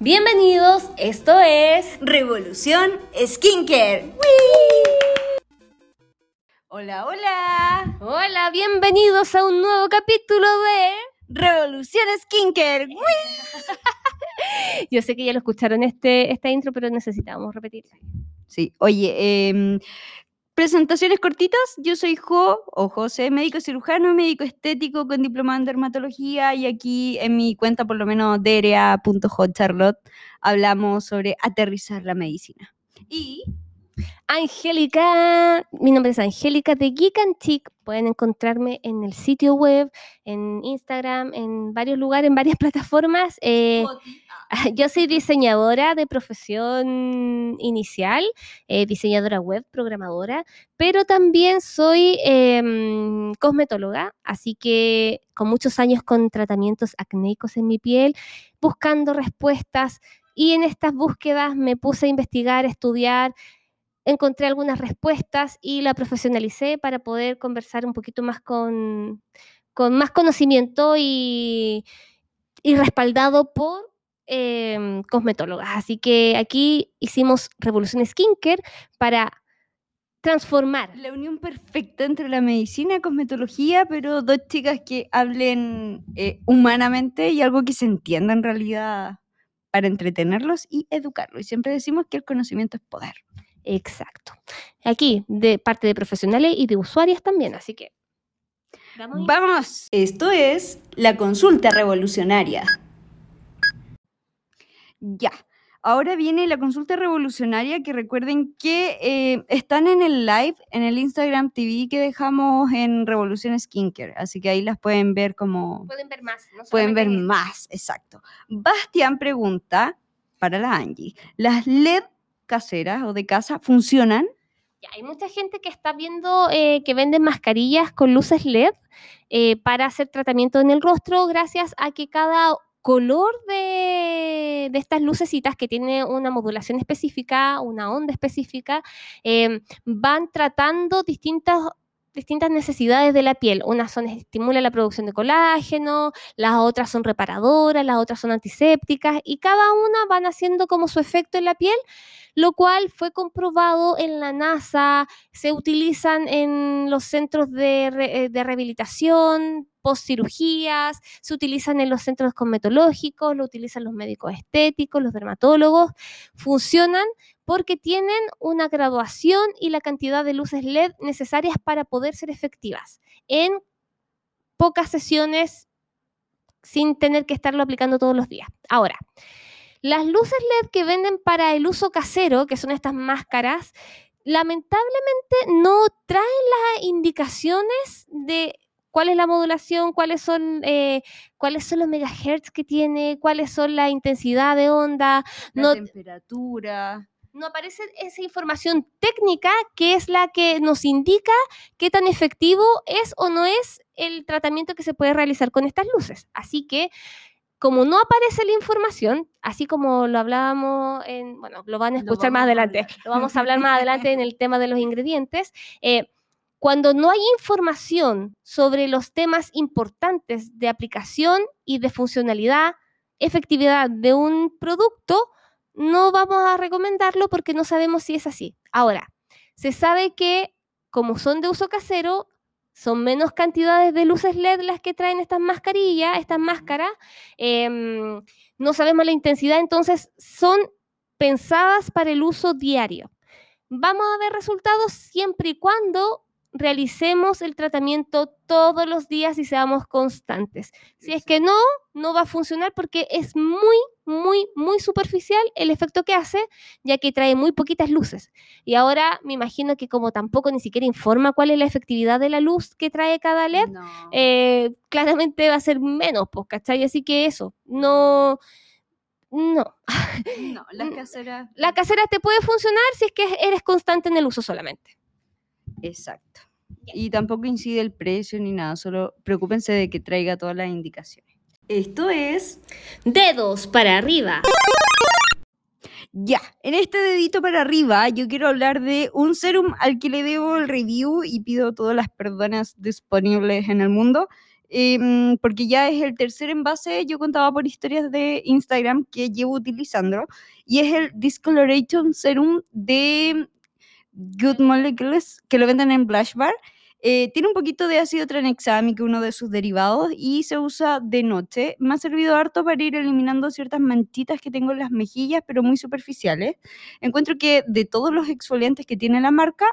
Bienvenidos, esto es Revolución Skincare. Hola, hola. Hola, bienvenidos a un nuevo capítulo de Revolución Skincare. Yo sé que ya lo escucharon este, esta intro, pero necesitamos repetir. Sí, oye, em, presentaciones cortitas. Yo soy Jo o José, médico cirujano, médico estético con diploma en dermatología y aquí en mi cuenta, por lo menos derea.hotcharlotte, hablamos sobre aterrizar la medicina. Y Angélica, mi nombre es Angélica de Geek and Chic. Pueden encontrarme en el sitio web, en Instagram, en varios lugares, en varias plataformas. Eh, yo soy diseñadora de profesión inicial, eh, diseñadora web, programadora, pero también soy em, cosmetóloga, así que con muchos años con tratamientos acnéicos en mi piel, buscando respuestas. Y en estas búsquedas me puse a investigar, a estudiar encontré algunas respuestas y la profesionalicé para poder conversar un poquito más con, con más conocimiento y, y respaldado por em, cosmetólogas. Así que aquí hicimos Revolución Skincare para transformar. La unión perfecta entre la medicina y cosmetología, pero dos chicas que hablen eh, humanamente y algo que se entienda en realidad para entretenerlos y educarlos. Y siempre decimos que el conocimiento es poder. Exacto. Aquí, de parte de profesionales y de usuarias también, así que. Vamos. Esto es la consulta revolucionaria. Ya. Ahora viene la consulta revolucionaria que recuerden que eh, están en el live, en el Instagram TV que dejamos en Revolución Skincare. Así que ahí las pueden ver como... Pueden ver más. pueden ver más, exacto. Bastián pregunta para la Angie, ¿las LED caseras o de casa funcionan? hay mucha gente que está viendo eh, que venden mascarillas con luces LED eh, para hacer tratamiento en el rostro gracias a que cada color de, estas lucecitas que tiene una modulación específica, una onda específica, eh, van tratando distintas distintas necesidades de la piel. Unas son estimula la producción de colágeno, las otras son reparadoras, las otras son antisépticas y cada una van haciendo como su efecto en la piel, lo cual fue comprobado en la NASA, se utilizan en los centros de, eh, de rehabilitación, postcirugías, se utilizan en los centros cosmetológicos, lo utilizan los médicos estéticos, los dermatólogos, funcionan porque tienen una graduación y la cantidad de luces LED necesarias para poder ser efectivas en pocas sesiones sin tener que estarlo aplicando todos los días. Ahora, las luces LED que venden para el uso casero, que son estas máscaras, lamentablemente no traen las indicaciones de cuál es la modulación, cuáles son, eh, cuáles son los megahertz que tiene, cuáles son la intensidad de onda, la temperatura no aparece esa información técnica que es la que nos indica qué tan efectivo es o no es el tratamiento que se puede realizar con estas luces. Así que, como no aparece la información, así como lo hablábamos en, bueno, lo van a escuchar más adelante, lo vamos a hablar más adelante en el tema de los ingredientes, eh, cuando no hay información sobre los temas importantes de aplicación y de funcionalidad, efectividad de un producto, no vamos a recomendarlo porque no sabemos si es así. Ahora, se sabe que como son de uso casero, son menos cantidades de luces LED las que traen estas mascarillas, estas máscaras. Em, no sabemos la intensidad, entonces son pensadas para el uso diario. Vamos a ver resultados siempre y cuando realicemos el tratamiento todos los días y seamos constantes. Si es que no, no va a funcionar porque es muy, muy, muy superficial el efecto que hace, ya que trae muy poquitas luces. Y ahora me imagino que como tampoco ni siquiera informa cuál es la efectividad de la luz que trae cada LED, eh, claramente va a ser menos, pues, ¿cachai? Así que eso, no... No. No, la casera. La casera te puede funcionar si es que eres constante en el uso solamente. Exacto. Y tampoco incide el precio ni nada, solo preocúpense de que traiga todas las indicaciones. Esto es dedos para arriba. Ya, en este dedito para arriba yo quiero hablar de un serum al que le debo el review y pido todas las perdonas disponibles en el mundo. em, porque ya es el tercer envase, yo contaba por historias de Instagram que llevo utilizando, y es el Discoloration Serum de Good Molecules, que lo venden en Blush Bar. Eh, tiene un poquito de ácido tranexámico, uno de sus derivados, y se usa de noche. Me ha servido harto para ir eliminando ciertas manchitas que tengo en las mejillas, pero muy superficiales. Encuentro que de todos los exfoliantes que tiene la marca,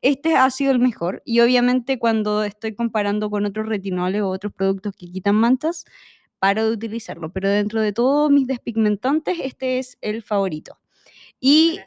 este ha sido el mejor. Y obviamente cuando estoy comparando con otros retinoles o otros productos que quitan manchas, paro de utilizarlo. Pero dentro de todos mis despigmentantes, este es el favorito. Y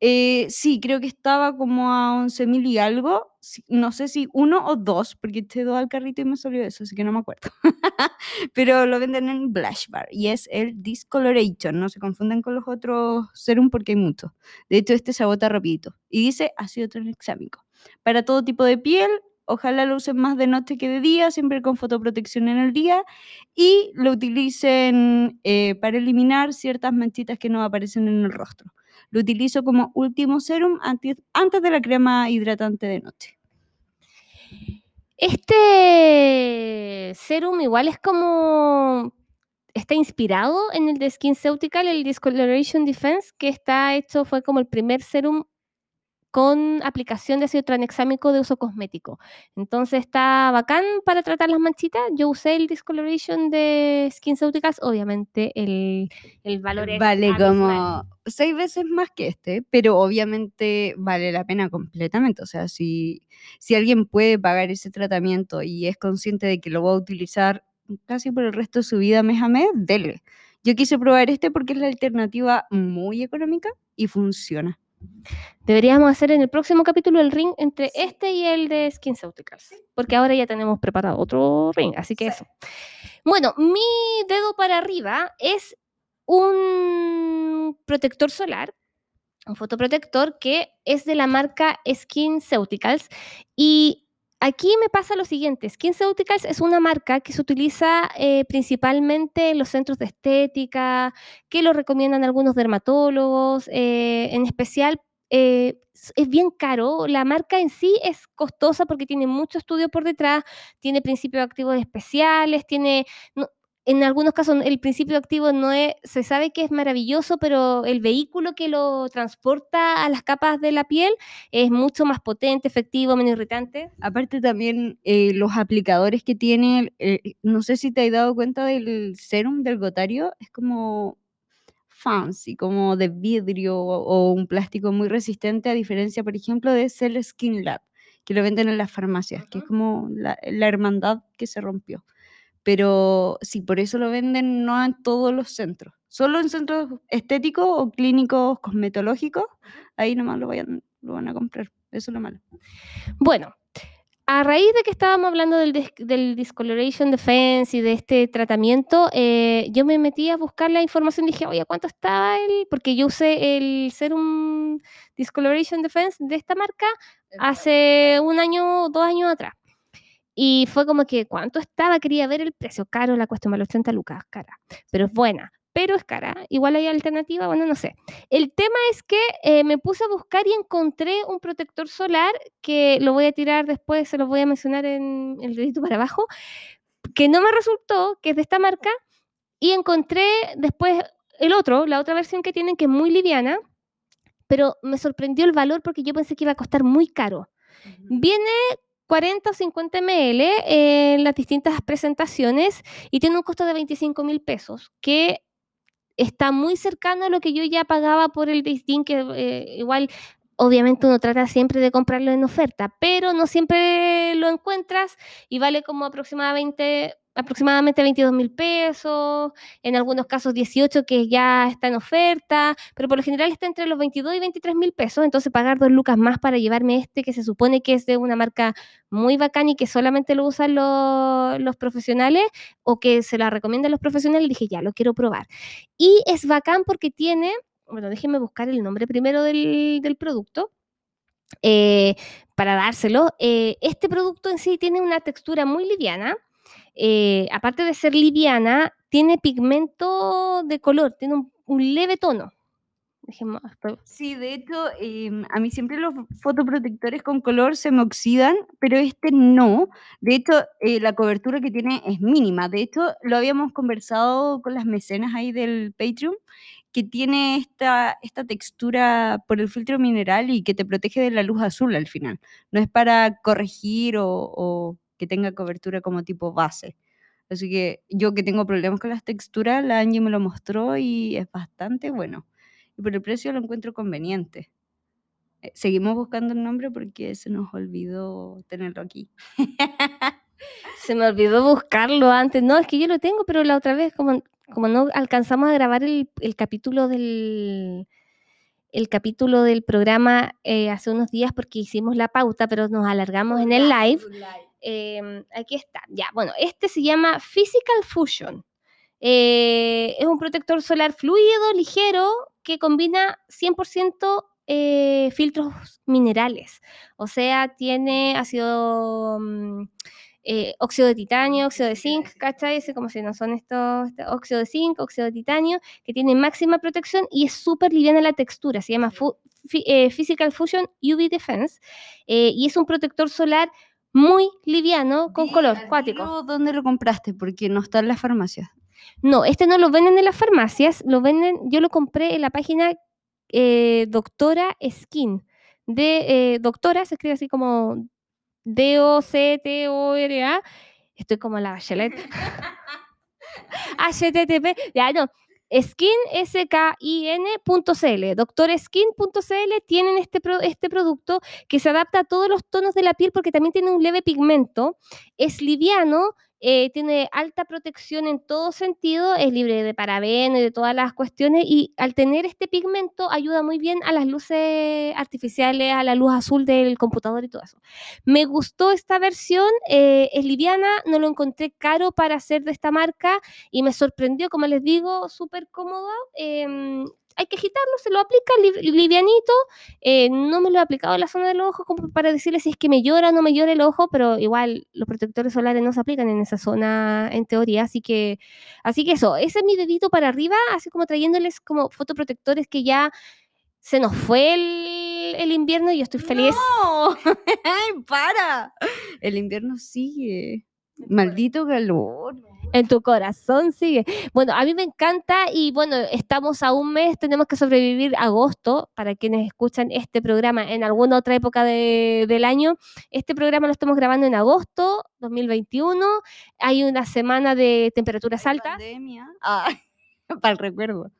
eh, sí, creo que estaba como a 11.000 y algo. No sé si uno o dos, porque eché dos al carrito y me salió eso, así que no me acuerdo. Pero lo venden en Blush Bar y es el Discoloration. No se confunden con los otros serum porque hay muchos. De hecho, este se agota rapidito. Y dice ácido tranexámico. Para todo tipo de piel, ojalá lo usen más de noche que de día, siempre con fotoprotección en el día. Y lo utilicen eh, para eliminar ciertas manchitas que no aparecen en el rostro. Lo utilizo como último serum antes, antes de la crema hidratante de noche. Este serum igual es como está inspirado en el de SkinCeutical, el Discoloration Defense, que está hecho, fue como el primer serum con aplicación de ácido tranexámico de uso cosmético. Entonces está bacán para tratar las manchitas. Yo usé el Discoloration de SkinCeuticals, obviamente el, el valor es Vale como seis veces más que este, pero obviamente vale la pena completamente. O sea, si, si alguien puede pagar ese tratamiento y es consciente de que lo va a utilizar casi por el resto de su vida mes a mes, dele. Yo quise probar este porque es la alternativa muy económica y funciona. Deberíamos hacer en el próximo capítulo el ring entre este y el de SkinCeuticals, porque ahora ya tenemos preparado otro ring, así que eso. Bueno, mi dedo para arriba es un protector solar, un fotoprotector que es de la marca SkinCeuticals y Aquí me pasa lo siguiente, SkinCeuticals es una marca que se utiliza eh, principalmente en los centros de estética, que lo recomiendan algunos dermatólogos, eh, en especial eh, es bien caro. La marca en sí es costosa porque tiene mucho estudio por detrás, tiene principios activos especiales, tiene, en algunos casos el principio activo no es, se sabe que es maravilloso, pero el vehículo que lo transporta a las capas de la piel es mucho más potente, efectivo, menos irritante. Aparte también eh, los aplicadores que tiene, eh, no sé si te has dado cuenta del serum del gotario, es como fancy, como de vidrio o, un plástico muy resistente, a diferencia, por ejemplo, de Cell Skin Lab, que lo venden en las farmacias, que es como la, la hermandad que se rompió pero sí, por eso lo venden no en todos los centros, solo en centros estéticos o clínicos cosmetológicos, ahí nomás lo, vayan, lo van a comprar, eso es lo malo. Bueno, a raíz de que estábamos hablando del, del Discoloration Defense y de este tratamiento, eh, yo me metí a buscar la información dije, oye, ¿cuánto estaba el? Porque yo usé el Serum Discoloration Defense de esta marca hace un año, dos años atrás. Y fue como que, ¿cuánto estaba? Quería ver el precio. Caro, la más los 30 lucas, cara. Pero es buena, pero es cara. Igual hay alternativa, bueno, no sé. El tema es que eh, me puse a buscar y encontré un protector solar que lo voy a tirar después, se lo voy a mencionar en el dedito para abajo, que no me resultó, que es de esta marca, y encontré después el otro, la otra versión que tienen, que es muy liviana, pero me sorprendió el valor porque yo pensé que iba a costar muy caro. Viene 40 o 50 ml en las distintas presentaciones y tiene un costo de 25 mil pesos, que está muy cercano a lo que yo ya pagaba por el Distin, que eh, igual obviamente uno trata siempre de comprarlo en oferta, pero no siempre lo encuentras y vale como aproximadamente aproximadamente 22 mil pesos, en algunos casos 18 que ya está en oferta, pero por lo general está entre los 22 y 23 mil pesos, entonces pagar dos lucas más para llevarme este que se supone que es de una marca muy bacán y que solamente lo usan los, profesionales o que se la recomiendan los profesionales, dije ya, lo quiero probar. Y es bacán porque tiene, bueno, déjenme buscar el nombre primero del, producto. Eh, para dárselo, eh, este producto en sí tiene una textura muy liviana, eh, aparte de ser liviana, tiene pigmento de color, tiene un, leve tono. Estoy- Sí, de hecho, em, a mí siempre los fotoprotectores con color se me oxidan, pero este no. De hecho, eh, la cobertura que tiene es mínima. De hecho, lo habíamos conversado con las mecenas ahí del Patreon, que tiene esta, esta textura por el filtro mineral y que te protege de la luz azul al final. No es para corregir o, que tenga cobertura como tipo base. Así que yo que tengo problemas con las texturas, la Angie me lo mostró y es bastante bueno. Y por el precio lo encuentro conveniente. Eh, Seguimos buscando el nombre porque se nos olvidó tenerlo aquí. Se me olvidó buscarlo antes. No, es que yo lo tengo, pero la otra vez, como, como no alcanzamos a grabar el, el capítulo del el capítulo del programa eh, hace unos días porque hicimos la pauta, pero nos alargamos en el live. Eh, aquí está. Ya, bueno, este se llama Physical Fusion. Eh, es un protector solar fluido, ligero, que combina 100% eh, filtros minerales. O sea, tiene ácido, mm, eh, óxido de titanio, óxido de zinc, ¿cachai? Ese como si no son estos, este óxido de zinc, óxido de titanio, que tiene máxima protección y es súper liviana la textura. Se llama fu- eh, Physical Fusion UV Defense eh, y es un protector solar muy liviano con color cuático. ¿Dónde lo compraste? Porque no está en las farmacias. No, este no lo venden en las farmacias, lo venden, yo lo compré en la página eh, Doctora Skin. De eh, Doctora, se escribe así como D-O-C-T-O-R-A. Estoy como la Bachelet. HTTP, ya no. Skin, S-K-I-N.cl, doctorskin.cl tienen este, pro- este producto que se adapta a todos los tonos de la piel porque también tiene un leve pigmento, es liviano, eh, tiene alta protección en todo sentido, es libre de parabenos y de todas las cuestiones y al tener este pigmento ayuda muy bien a las luces artificiales, a la luz azul del computador y todo eso. Me gustó esta versión, eh, es liviana, no lo encontré caro para hacer de esta marca y me sorprendió, como les digo, súper cómodo. em, hay que agitarlo, se lo aplica li- livianito. eh, no me lo he aplicado en la zona del ojo como para decirle si es que me llora o no me llora el ojo, pero igual los protectores solares no se aplican en esa zona en teoría, así que, así que eso, ese es mi dedito para arriba, así como trayéndoles como fotoprotectores que ya se nos fue el, el invierno y yo estoy feliz. ¡No! ¡Ay, para! El invierno sigue. Maldito calor. En tu corazón sigue. Bueno, a mí me encanta y bueno, estamos a un mes, tenemos que sobrevivir agosto, para quienes escuchan este programa en alguna otra época de- del año. Este programa lo estamos grabando en agosto 2021. Hay una semana de temperaturas altas. Pandemia. Ah, para el recuerdo.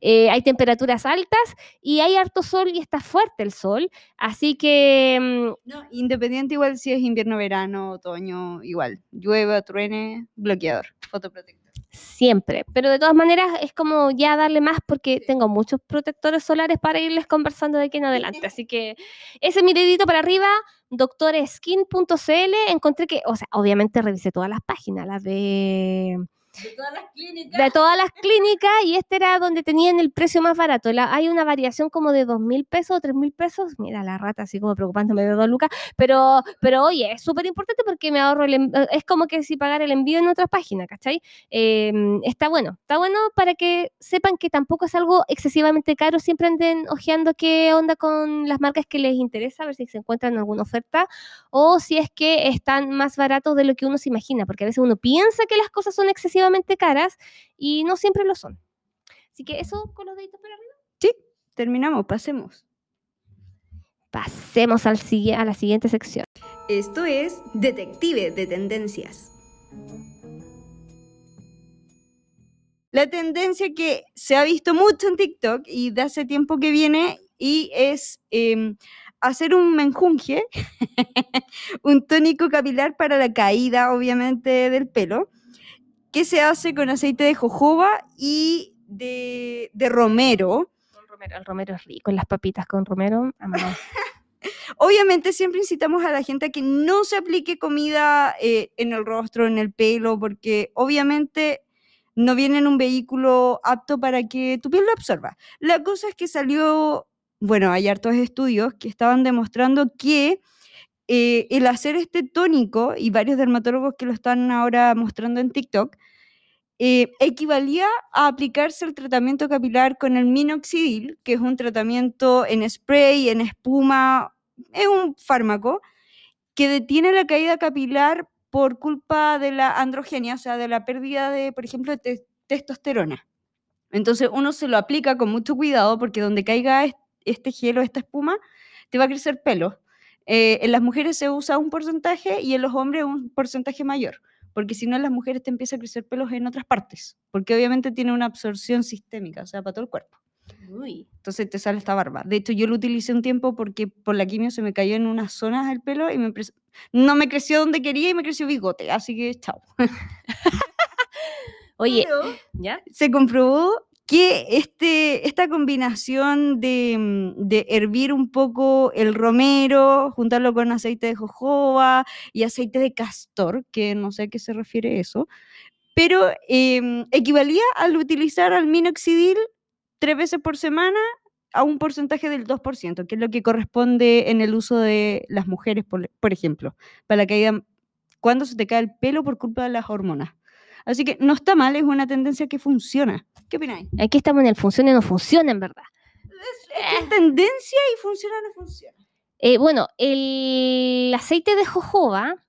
Eh, hay temperaturas altas y hay harto sol y está fuerte el sol. Así que mm, No, independiente igual si es invierno, verano, otoño, igual. Llueve, truene, bloqueador, fotoprotector. Siempre, pero de todas maneras es como ya darle más porque tengo muchos protectores solares para irles conversando de aquí en adelante. Así que ese es mi dedito para arriba, doctoreskin.cl. Encontré que, o sea, obviamente revisé todas las páginas, las de, De todas las clínicas. de todas las clínicas y este era donde tenían el precio más barato. La- hay una variación como de dos mil pesos o tres mil pesos. Mira la rata así como preocupándome de dos lucas. Pero, pero oye, es súper importante porque me ahorro el Es como que si pagar el envío en otras páginas, ¿cachai? Eh, está bueno, está bueno para que sepan que tampoco es algo excesivamente caro. Siempre anden ojeando qué onda con las marcas que les interesa, a ver si se encuentran alguna oferta o si es que están más baratos de lo que uno se imagina, porque a veces uno piensa que las cosas son excesivamente caras y no siempre lo son. Así que eso con los deditos para arriba. Terminamos, pasemos. Pasemos al, a la siguiente sección. Esto es Detective de Tendencias. La tendencia que se ha visto mucho en TikTok y de hace tiempo que viene y es em, hacer un menjunje, un tónico capilar para la caída, obviamente, del pelo, que se hace con aceite de jojoba y de, de romero. Con romero, el romero es rico, las papitas con romero, amado. Obviamente siempre incitamos a la gente a que no se aplique comida eh, en el rostro, en el pelo, porque obviamente no viene en un vehículo apto para que tu piel lo absorba. La cosa es que salió, bueno, hay hartos estudios que estaban demostrando que eh, el hacer este tónico, y varios dermatólogos que lo están ahora mostrando en TikTok, eh, equivalía a aplicarse el tratamiento capilar con el minoxidil, que es un tratamiento en spray, en espuma, es un fármaco que detiene la caída capilar por culpa de la androgenia, o sea, de la pérdida de, por ejemplo, de testosterona. Entonces uno se lo aplica con mucho cuidado porque donde caiga este gelo, esta espuma, te va a crecer pelo. Eh, en las mujeres se usa un porcentaje y en los hombres un porcentaje mayor, porque si no en las mujeres te empieza a crecer pelos en otras partes, porque obviamente tiene una absorción sistémica, o sea, para todo el cuerpo. Entonces te sale esta barba. De hecho, yo lo utilicé un tiempo porque por la quimio se me cayó en unas zonas el pelo y me no me creció donde quería y me creció bigote, así que chao. Oye, ¿ya? Se comprobó que este, esta combinación de, mm, de, hervir un poco el romero, juntarlo con aceite de jojoba y aceite de castor, que no sé a qué se refiere eso, pero em, equivalía al utilizar al minoxidil tres veces por semana a un porcentaje del 2%, que es lo que corresponde en el uso de las mujeres, por, por ejemplo, para la caída, cuando se te cae el pelo por culpa de las hormonas. Así que no está mal, es una tendencia que funciona. ¿Qué opináis? Aquí estamos en el funciona y no funciona, en verdad. Es, tendencia y funciona o no funciona. Eh, bueno, el aceite de jojoba,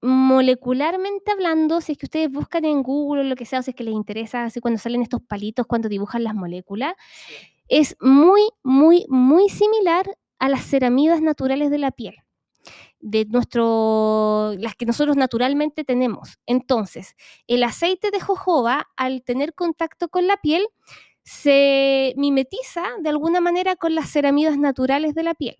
molecularmente hablando, si es que ustedes buscan en Google o lo que sea, o si es que les interesa, así cuando salen estos palitos, cuando dibujan las moléculas, es muy, muy, muy similar a las ceramidas naturales de la piel de nuestro, las que nosotros naturalmente tenemos. Entonces, el aceite de jojoba, al tener contacto con la piel, se mimetiza de alguna manera con las ceramidas naturales de la piel.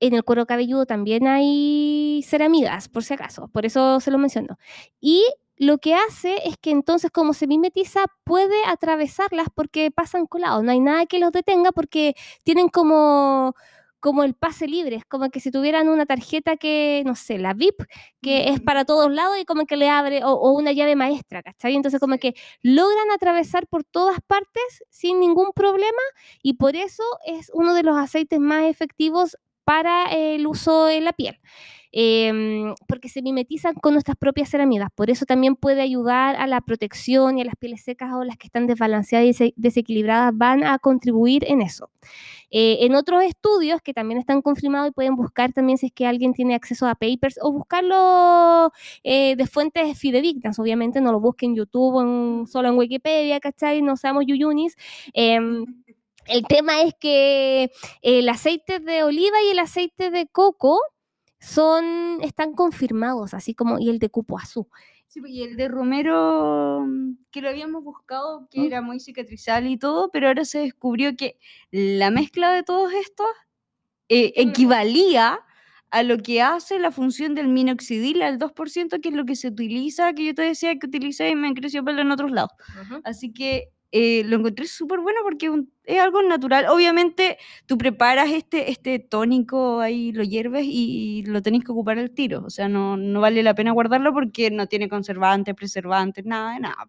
En el cuero cabelludo también hay ceramidas, por si acaso, por eso se lo menciono. Y lo que hace es que entonces como se mimetiza puede atravesarlas porque pasan colados, no hay nada que los detenga porque tienen como como el pase libre, es como que si tuvieran una tarjeta que, no sé, la VIP, que es para todos lados y como que le abre, o, una llave maestra, ¿cachai? Entonces como que logran atravesar por todas partes sin ningún problema y por eso es uno de los aceites más efectivos para el uso en la piel. Em, porque se mimetizan con nuestras propias ceramidas. Por eso también puede ayudar a la protección y a las pieles secas o las que están desbalanceadas y desequilibradas van a contribuir en eso. Eh, en otros estudios que también están confirmados y pueden buscar también si es que alguien tiene acceso a papers o buscarlo eh, de fuentes fidedignas, obviamente no lo busquen en YouTube o solo en Wikipedia, ¿cachai? No seamos yuyunis. El tema es que el aceite de oliva y el aceite de coco son, están confirmados, así como, y el de cupuazú. Sí, pues, y el de Romero, mm, que lo habíamos buscado, que ¿Mm? era muy cicatrizal y todo, pero ahora se descubrió que la mezcla de todos estos eh, equivalía a lo que hace la función del minoxidil al 2%, que es lo que se utiliza, que yo te decía que utiliza y me creció pelo en otros lados. Así que eh, lo encontré súper bueno porque es algo natural. Obviamente tú preparas este, este tónico ahí, lo hierves y, lo tenés que ocupar al tiro. O sea, no, no vale la pena guardarlo porque no tiene conservantes, preservantes, nada de nada.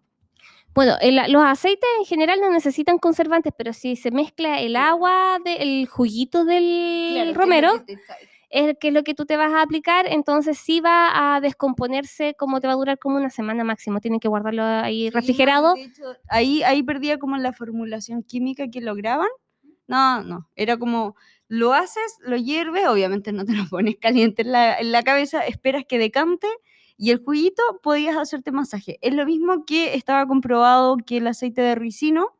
Bueno, los aceites en general no necesitan conservantes, pero si se mezcla el agua del juguito del romero, es que es lo que tú te vas a aplicar, entonces sí va a descomponerse como te va a durar como una semana máximo, tienen que guardarlo ahí refrigerado. ahí, ahí perdía como la formulación química que lograban. No, no, era como lo haces, lo hierves, obviamente no te lo pones caliente en la, en la cabeza, esperas que decante y el juguito podías hacerte masaje. Es lo mismo que estaba comprobado que el aceite de ricino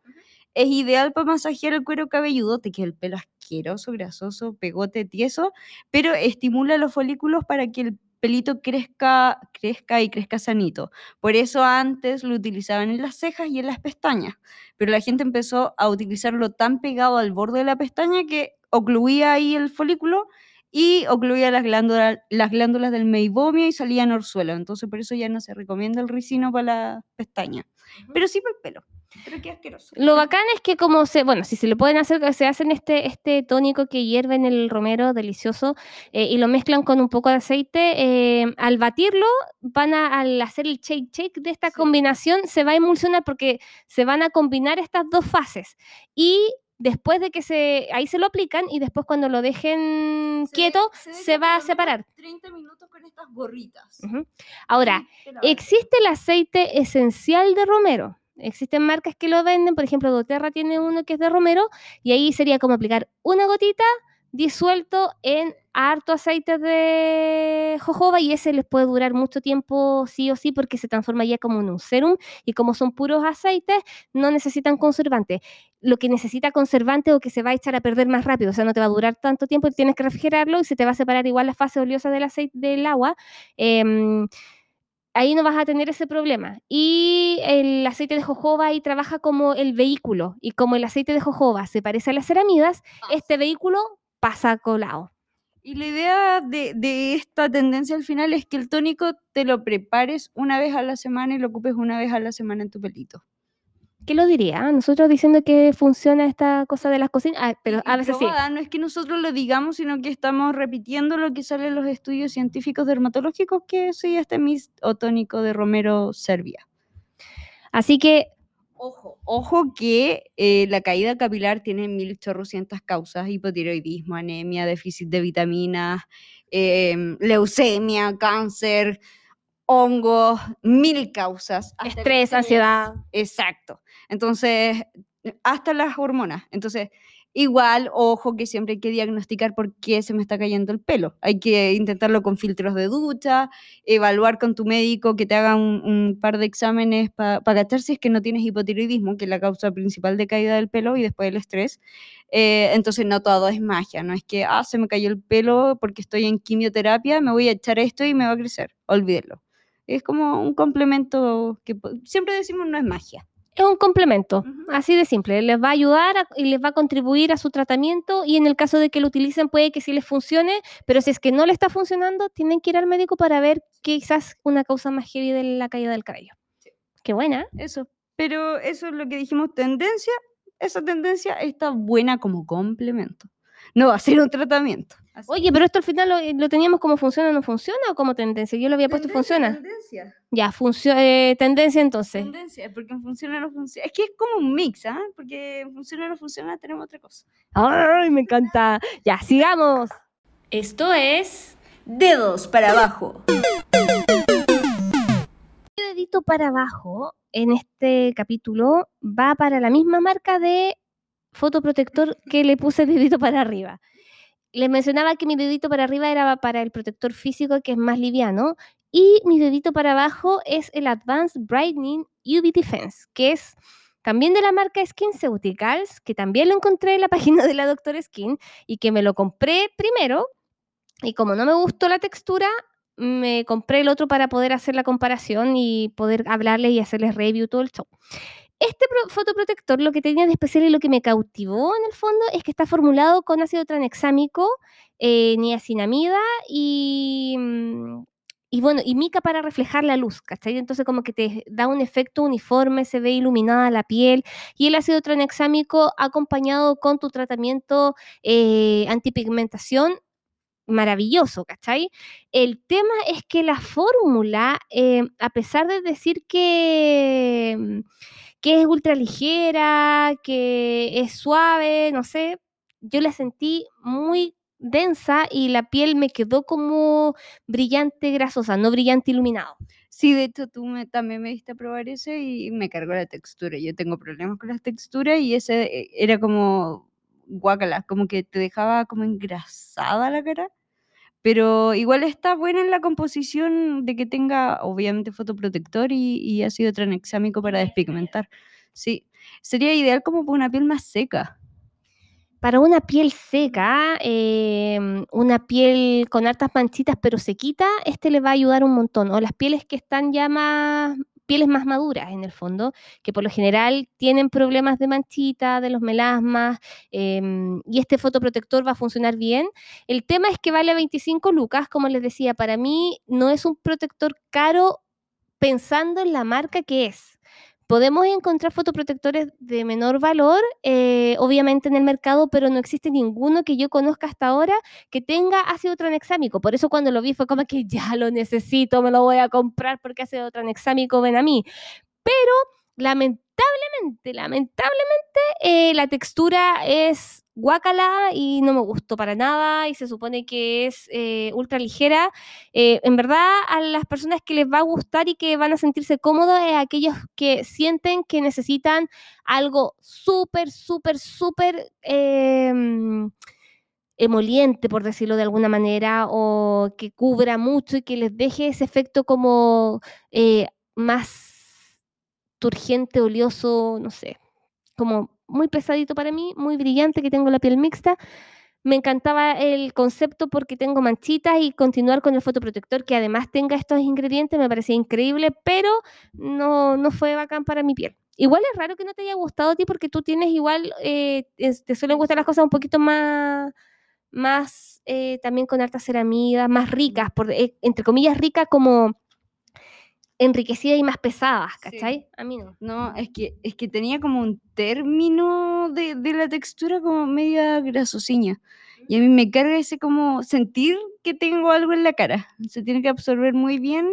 es ideal para masajear el cuero cabelludo, te queda el pelo asqueroso, grasoso, pegote, tieso, pero estimula los folículos para que el pelito crezca, crezca y crezca sanito. Por eso antes lo utilizaban en las cejas y en las pestañas, pero la gente empezó a utilizarlo tan pegado al borde de la pestaña que ocluía ahí el folículo y ocluía las glándulas, las glándulas del meibomio y salían orzuelo. Entonces por eso ya no se recomienda el ricino para la pestaña, pero sí para el pelo. Pero qué asqueroso. Lo bacán es que como se, bueno, si se le pueden hacer, se hacen este, este tónico que hierven el romero delicioso eh, y lo mezclan con un poco de aceite, eh, al batirlo, van a, al hacer el shake shake de esta combinación, se va a emulsionar porque se van a combinar estas dos fases. Y después de que se, ahí se lo aplican y después cuando lo dejen quieto, se, va a separar. 30 minutos con estas gorritas. Ujú. Ahora, existe el aceite esencial de romero. Existen marcas que lo venden, por ejemplo, doTERRA tiene uno que es de romero y ahí sería como aplicar una gotita disuelto en harto aceite de jojoba y ese les puede durar mucho tiempo sí o sí porque se transforma ya como en un serum y como son puros aceites no necesitan conservante. Lo que necesita conservante o que se va a echar a perder más rápido, o sea, no te va a durar tanto tiempo y tienes que refrigerarlo y se te va a separar igual la fase oleosa del aceite del agua. em, ahí no vas a tener ese problema. Y el aceite de jojoba ahí trabaja como el vehículo. Y como el aceite de jojoba se parece a las ceramidas, este vehículo pasa colado. Y la idea de, de esta tendencia al final es que el tónico te lo prepares una vez a la semana y lo ocupes una vez a la semana en tu pelito. ¿Qué lo diría? Nosotros diciendo que funciona esta cosa de las cocinas, ah, pero a veces sí. No es que nosotros lo digamos, sino que estamos repitiendo lo que sale en los estudios científicos dermatológicos, que sí, este mist o tónico de Romero Serbia. Así que Ojo, ojo que eh, la caída capilar tiene mil chorrocientas causas, hipotiroidismo, anemia, déficit de vitaminas, em, leucemia, cáncer, hongos, mil causas. estrés, ansiedad. Exacto. Entonces, hasta las hormonas. Entonces, igual, ojo que siempre hay que diagnosticar por qué se me está cayendo el pelo. Hay que intentarlo con filtros de ducha, evaluar con tu médico que te haga un, un par de exámenes para cachar si es que no tienes hipotiroidismo, que es la causa principal de caída del pelo y después el estrés. Eh, entonces, no todo es magia. No es que, ah, se me cayó el pelo porque estoy en quimioterapia, me voy a echar esto y me va a crecer. Olvídelo. Es como un complemento que siempre decimos no es magia. Es un complemento, así de simple. Les va a ayudar a- y les va a contribuir a su tratamiento y en el caso de que lo utilicen puede que sí les funcione, pero si es que no le está funcionando, tienen que ir al médico para ver quizás una causa más heavy de la caída del cabello. Qué buena. Eso. Pero eso es lo que dijimos, tendencia. Esa tendencia está buena como complemento. No va a ser un tratamiento. Así. Oye, pero esto al final lo, eh, lo teníamos como funciona o no funciona o como tendencia. Yo lo había puesto Tendencia, funciona. Tendencia. Ya, funcio- eh, tendencia entonces. Tendencia, porque en funciona o no funciona. Es que es como un mix, ¿ah? Porque en funciona o no funciona tenemos otra cosa. Ay, me encanta. Ya, sigamos. Esto es Dedos para abajo. Dedito para abajo en este capítulo va para la misma marca de fotoprotector que le puse dedito para arriba. Les mencionaba que mi dedito para arriba era para el protector físico que es más liviano y mi dedito para abajo es el Advanced Brightening UV Defense, que es también de la marca SkinCeuticals, que también lo encontré en la página de la Doctor Skin y que me lo compré primero y como no me gustó la textura, me compré el otro para poder hacer la comparación y poder hablarles y hacerles review todo el show. Este pro- fotoprotector lo que tenía de especial y lo que me cautivó en el fondo es que está formulado con ácido tranexámico, eh, niacinamida y, y bueno, y mica para reflejar la luz, ¿cachai? Entonces como que te da un efecto uniforme, se ve iluminada la piel y el ácido tranexámico acompañado con tu tratamiento eh, antipigmentación maravilloso, ¿cachai? El tema es que la fórmula, eh, a pesar de decir que, que es ultra ligera, que es suave, no sé, yo la sentí muy densa y la piel me quedó como brillante grasosa, no brillante iluminado. Sí, de hecho tú me- también me diste a probar ese y me cargó la textura. Yo tengo problemas con las texturas y ese eh, era como guacala, como que te dejaba como engrasada la cara. Pero igual está buena en la composición de que tenga obviamente fotoprotector y, y ácido tranexámico para despigmentar. Sí, sería ideal como para una piel más seca. Para una piel seca, em, una piel con hartas manchitas pero sequita, este le va a ayudar un montón. O las pieles que están ya más, pieles más maduras en el fondo, que por lo general tienen problemas de manchita, de los melasmas, em, y este fotoprotector va a funcionar bien. El tema es que vale 25 lucas, como les decía, para mí no es un protector caro pensando en la marca que es. Podemos encontrar fotoprotectores de menor valor, eh, obviamente en el mercado, pero no existe ninguno que yo conozca hasta ahora que tenga ácido tranexámico. Por eso cuando lo vi fue como que ya lo necesito, me lo voy a comprar porque ácido tranexámico ven a mí. Pero lamentablemente lamentablemente, eh, la textura es guacala y no me gustó para nada y se supone que es eh, ultra ligera. Eh, en verdad, a las personas que les va a gustar y que van a sentirse cómodos es aquellos que sienten que necesitan algo súper, súper, súper em, emoliente, por decirlo de alguna manera, o que cubra mucho y que les deje ese efecto como más turgente, oleoso, no sé, como muy pesadito para mí, muy brillante, que tengo la piel mixta. Me encantaba el concepto porque tengo manchitas y continuar con el fotoprotector que además tenga estos ingredientes me parecía increíble, pero no, no fue bacán para mi piel. Igual es raro que no te haya gustado a ti porque tú tienes igual, eh, te suelen gustar las cosas un poquito más, más eh, también con altas ceramidas, más ricas, eh, entre comillas ricas como enriquecidas y más pesadas, ¿cachai? A mí no. No, es que, es que tenía como un término de, de la textura como media grasosiña. Y a mí me carga ese como sentir que tengo algo en la cara. Se tiene que absorber muy bien.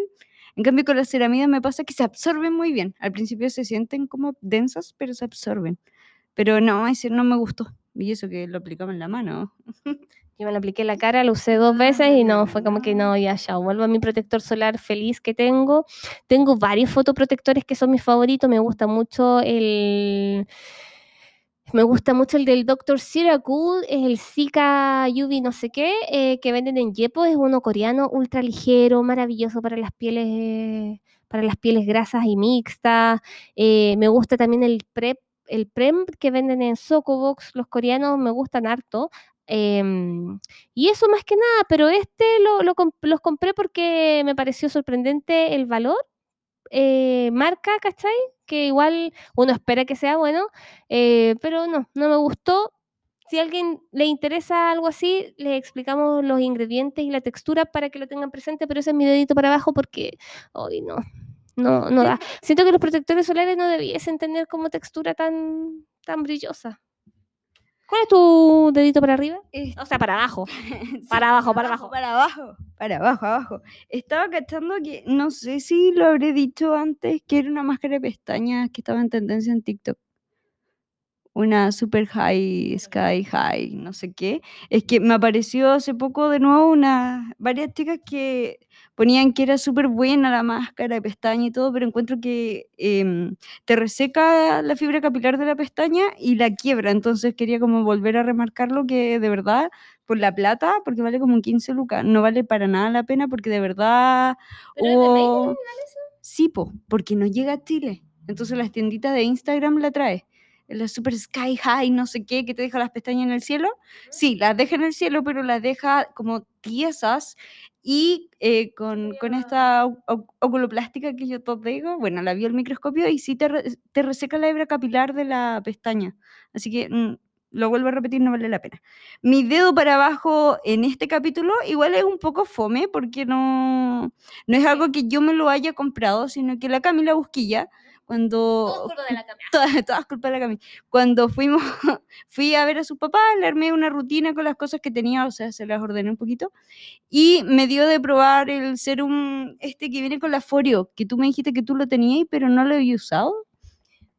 En cambio, con las ceramidas me pasa que se absorben muy bien. Al principio se sienten como densas, pero se absorben. Pero no, ese no me gustó. Y eso que lo aplicaba en la mano. Yo me lo apliqué en la cara, lo usé dos veces y no, fue como que no, ya, ya, vuelvo a mi protector solar feliz que tengo. Tengo varios fotoprotectores que son mis favoritos, me gusta mucho el... Me gusta mucho el del Dr. Siracool, el Zika UV no sé qué, eh, que venden en Yepo, es uno coreano, ultra ligero, maravilloso para las pieles, para las pieles grasas y mixtas. Eh, me gusta también el PrEP, el PREM que venden en Socobox, los coreanos me gustan harto. Em, y eso más que nada, pero este lo, los compré porque me pareció sorprendente el valor. Eh, marca, ¿cachai? Que igual uno espera que sea bueno, eh, pero no, no me gustó. Si a alguien le interesa algo así, le explicamos los ingredientes y la textura para que lo tengan presente, pero ese es mi dedito para abajo porque hoy no, no, no da. Siento que los protectores solares no debiesen tener como textura tan, tan brillosa. ¿Cuál es tu dedito para arriba? O sea, para abajo. para abajo, para abajo. Para abajo, para abajo, abajo. Estaba cachando que, no sé si lo habré dicho antes, que era una máscara de pestañas que estaba en tendencia en TikTok una super high, sky high, no sé qué. Es que me apareció hace poco de nuevo una, varias chicas que ponían que era súper buena la máscara de pestaña y todo, pero encuentro que em, te reseca la fibra capilar de la pestaña y la quiebra. Entonces quería como volver a remarcarlo que de verdad, por la plata, porque vale como 15 lucas, no vale para nada la pena porque de verdad... ¿Pero Sí, po, porque no llega a Chile. Entonces las tienditas de Instagram la trae la super sky high, no sé qué, que te deja las pestañas en el cielo. Sí, las deja en el cielo, pero las deja como tiesas y eh, con, con, esta oculoplástica que yo todo digo, bueno, la vi al microscopio y sí te, te, reseca la hebra capilar de la pestaña. Así que mm, lo vuelvo a repetir, no vale la pena. Mi dedo para abajo en este capítulo igual es un poco fome porque no, no es algo que yo me lo haya comprado, sino que la Camila Busquilla cuando todas culpa de la Cami. Cuando fuimos, fui a ver a su papá, le armé una rutina con las cosas que tenía, o sea, se las ordené un poquito, y me dio de probar el serum este que viene con la Forio, que tú me dijiste que tú lo tenías, pero no lo había usado.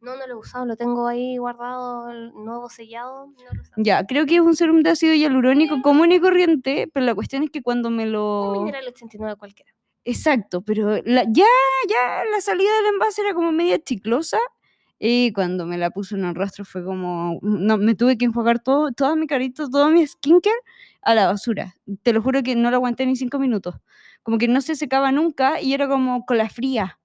No, no lo he usado, lo tengo ahí guardado, nuevo sellado. ya, creo que es un serum de ácido hialurónico común y corriente, pero la cuestión es que cuando me lo... Un mineral 89 cualquiera. Exacto, pero ya, ya la salida del envase era como media chiclosa y cuando me la puso en el rostro fue como, no, me tuve que enjuagar todo, toda mi carito, todo mi skincare a la basura. Te lo juro que no lo aguanté ni cinco minutos. Como que no se secaba nunca y era como con la fría.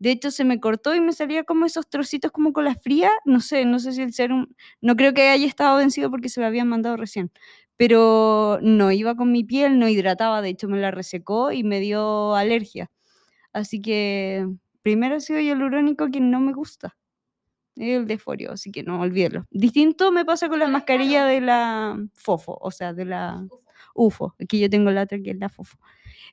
De hecho, se me cortó y me salía como esos trocitos como con la fría. No sé, no sé si el serum, no creo que haya estado vencido porque se lo habían mandado recién pero no iba con mi piel, no hidrataba, de hecho me la resecó y me dio alergia. Así que primero ha sido hialurónico que no me gusta. El de Forio, así que no, olvídelo. Distinto me pasa con la mascarilla de la Fofo, o sea, de la UFO, que yo tengo la otra que es la Fofo.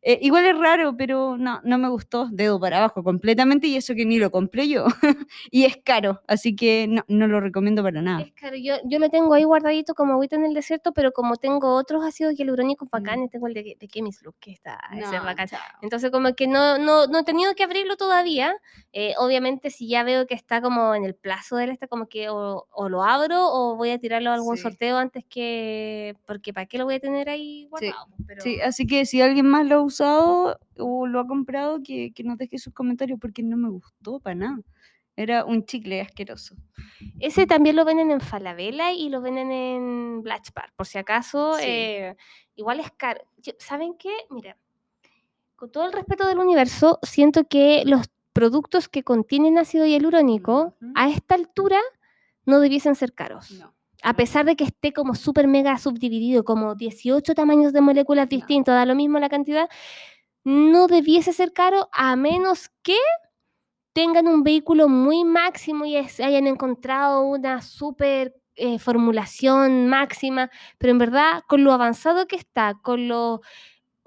Eh, igual es raro, pero no, no me gustó. Dedo para abajo completamente y eso que ni lo compré yo. y es caro, así que no, no lo recomiendo para nada. Es caro, yo, yo lo tengo ahí guardadito como agüita en el desierto, pero como tengo otros ácidos hialurónicos bacanes, tengo el de, de Chemis Look, que está, ese es No, bacán. chao. Entonces como que no, no, no he tenido que abrirlo todavía. Eh, obviamente si ya veo que está como en el plazo de él, está como que o, o lo abro o voy a tirarlo a algún Sí. sorteo antes que... Porque ¿para qué lo voy a tener ahí Sí, guardado? Pero- Sí, así que si alguien más lo usado o lo ha comprado, que, que nos deje sus comentarios porque no me gustó para nada. Era un chicle asqueroso. Ese también lo venden en Falabella y lo venden en Blatch Bar, por si acaso. Sí. eh, igual es caro. Yo- ¿Saben qué? Mira, con todo el respeto del universo, siento que los productos que contienen ácido hialurónico a esta altura no debiesen ser caros. No. A pesar de que esté como súper mega subdividido, como 18 tamaños de moléculas distintos, da lo mismo la cantidad, no debiese ser caro a menos que tengan un vehículo muy máximo y es- hayan encontrado una super eh, formulación máxima, pero en verdad con lo avanzado que está, con lo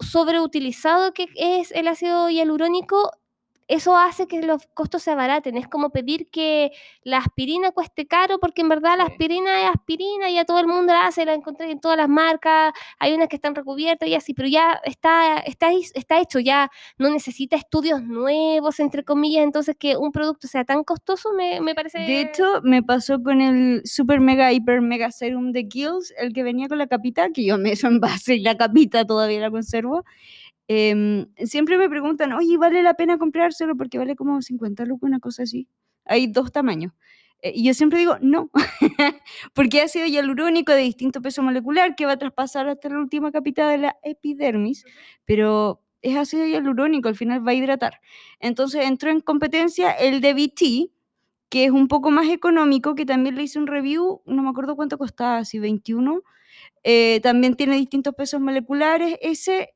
sobreutilizado que es el ácido hialurónico, eso hace que los costos se abaraten. Es como pedir que la aspirina cueste caro, porque en verdad la aspirina es aspirina, ya todo el mundo la hace, la encontré en todas las marcas, hay unas que están recubiertas y así, pero ya está, está, está hecho, ya no necesita estudios nuevos, entre comillas, entonces que un producto sea tan costoso me, me parece... De hecho, me pasó con el Super Mega Hiper Mega Serum de Kiehl's, el que venía con la capita, que yo me eso en base y la capita todavía la conservo. Em, siempre me preguntan, oye, ¿vale la pena comprárselo? Porque vale como 50 lucas, una cosa así. Hay dos tamaños. Eh, y yo siempre digo, no, porque ha sido hialurónico de distinto peso molecular que va a traspasar hasta la última capita de la epidermis, pero es ácido hialurónico, al final va a hidratar. Entonces entró en competencia el de BT, que es un poco más económico, que también le hice un review, no me acuerdo cuánto costaba, si 21. eh, también tiene distintos pesos moleculares. Ese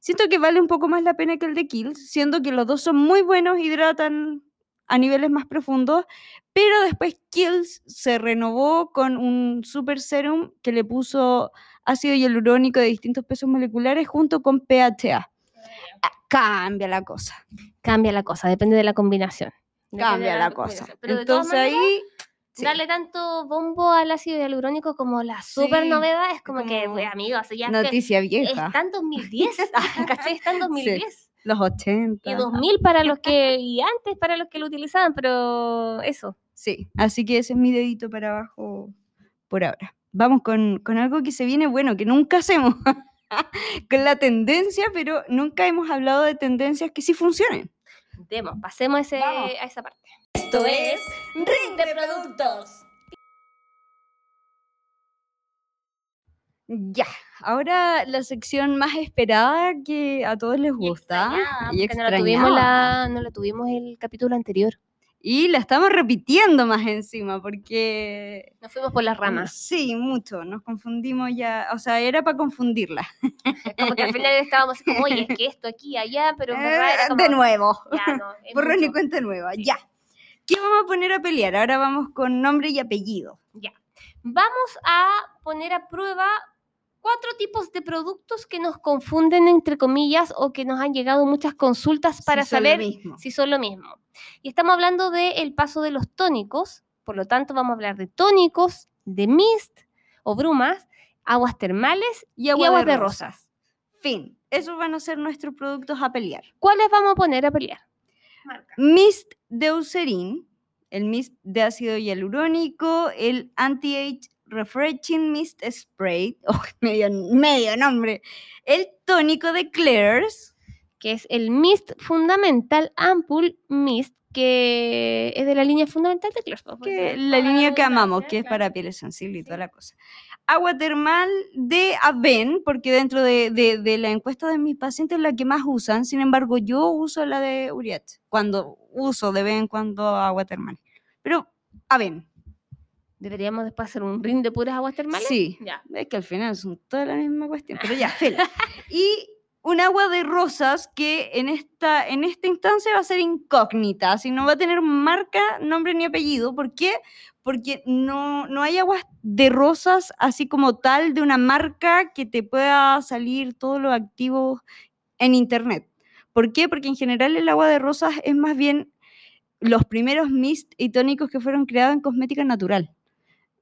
siento que vale un poco más la pena que el de Kills, siendo que los dos son muy buenos, hidratan a niveles más profundos, pero después Kills se renovó con un super serum que le puso ácido hialurónico de distintos pesos moleculares junto con PHA. Ah, Cambia la cosa. Cambia la cosa, depende de la combinación. Depende de Cambia la cosa. Pero Entonces maneras, ahí sí. darle tanto bombo al ácido hialurónico como la super Sí, novedad es como, que, pues, amigos, ya es que noticia vieja. está en 2010, ¿cachai? Está en 2010. Los 80. Y 2000 para los que, y antes para los que lo utilizaban, pero eso. Sí, así que ese es mi dedito para abajo por ahora. Vamos con, con algo que se viene bueno, que nunca hacemos. con la tendencia, pero nunca hemos hablado de tendencias que sí funcionen. Demos, pasemos ese- a esa parte. Esto es Ring de Productos. Ya, ahora la sección más esperada que a todos les gusta extrañada, y no la tuvimos la- no la tuvimos el capítulo anterior. Y la estamos repitiendo más encima porque Nos fuimos por las ramas. Sí, mucho, nos confundimos ya, o sea, era para confundirla. Como que al final estábamos como, oye, es que esto aquí, allá, pero verdad era Eh, como, de nuevo. ya no, Borrón y cuenta nueva, Sí. ya. ¿Qué vamos a poner a pelear? Ahora vamos con nombre y apellido. Ya. Vamos a poner a prueba cuatro tipos de productos que nos confunden, entre comillas, o que nos han llegado muchas consultas para Si saber si son lo mismo. Y estamos hablando del paso de los tónicos, por lo tanto vamos a hablar de tónicos, de mist o brumas, aguas termales Y y agua, aguas de, de rosas. rosas. Fin. Esos van a ser nuestros productos a pelear. ¿Cuáles vamos a poner a pelear? Marca. Mist de Eucerin, el mist de ácido hialurónico, el Anti-Age Refreshing Mist Spray, oh, medio, medio nombre, el tónico de Claire's, que es el Mist Fundamental Ampoule Mist, que es de la línea fundamental de Claire's. que la línea que amamos, que es para pieles sensibles y toda la cosa. Agua termal de Aven, porque dentro de, de- de la encuesta de mis pacientes es la que más usan, sin embargo yo uso la de Uriat, cuando uso de vez en cuando agua termal. Pero Aven, Deberíamos después hacer un ring de puras aguas termales. sí, Ya. es que al final son toda la misma cuestión, pero ya, fela. Y un agua de rosas que en esta, en esta instancia va a ser incógnita, así no va a tener marca, nombre ni apellido. ¿Por qué? Porque no, no hay aguas de rosas así como tal de una marca que te pueda salir todos los activos en internet. ¿Por qué? Porque en general el agua de rosas es más bien los primeros mist y tónicos que fueron creados en cosmética natural.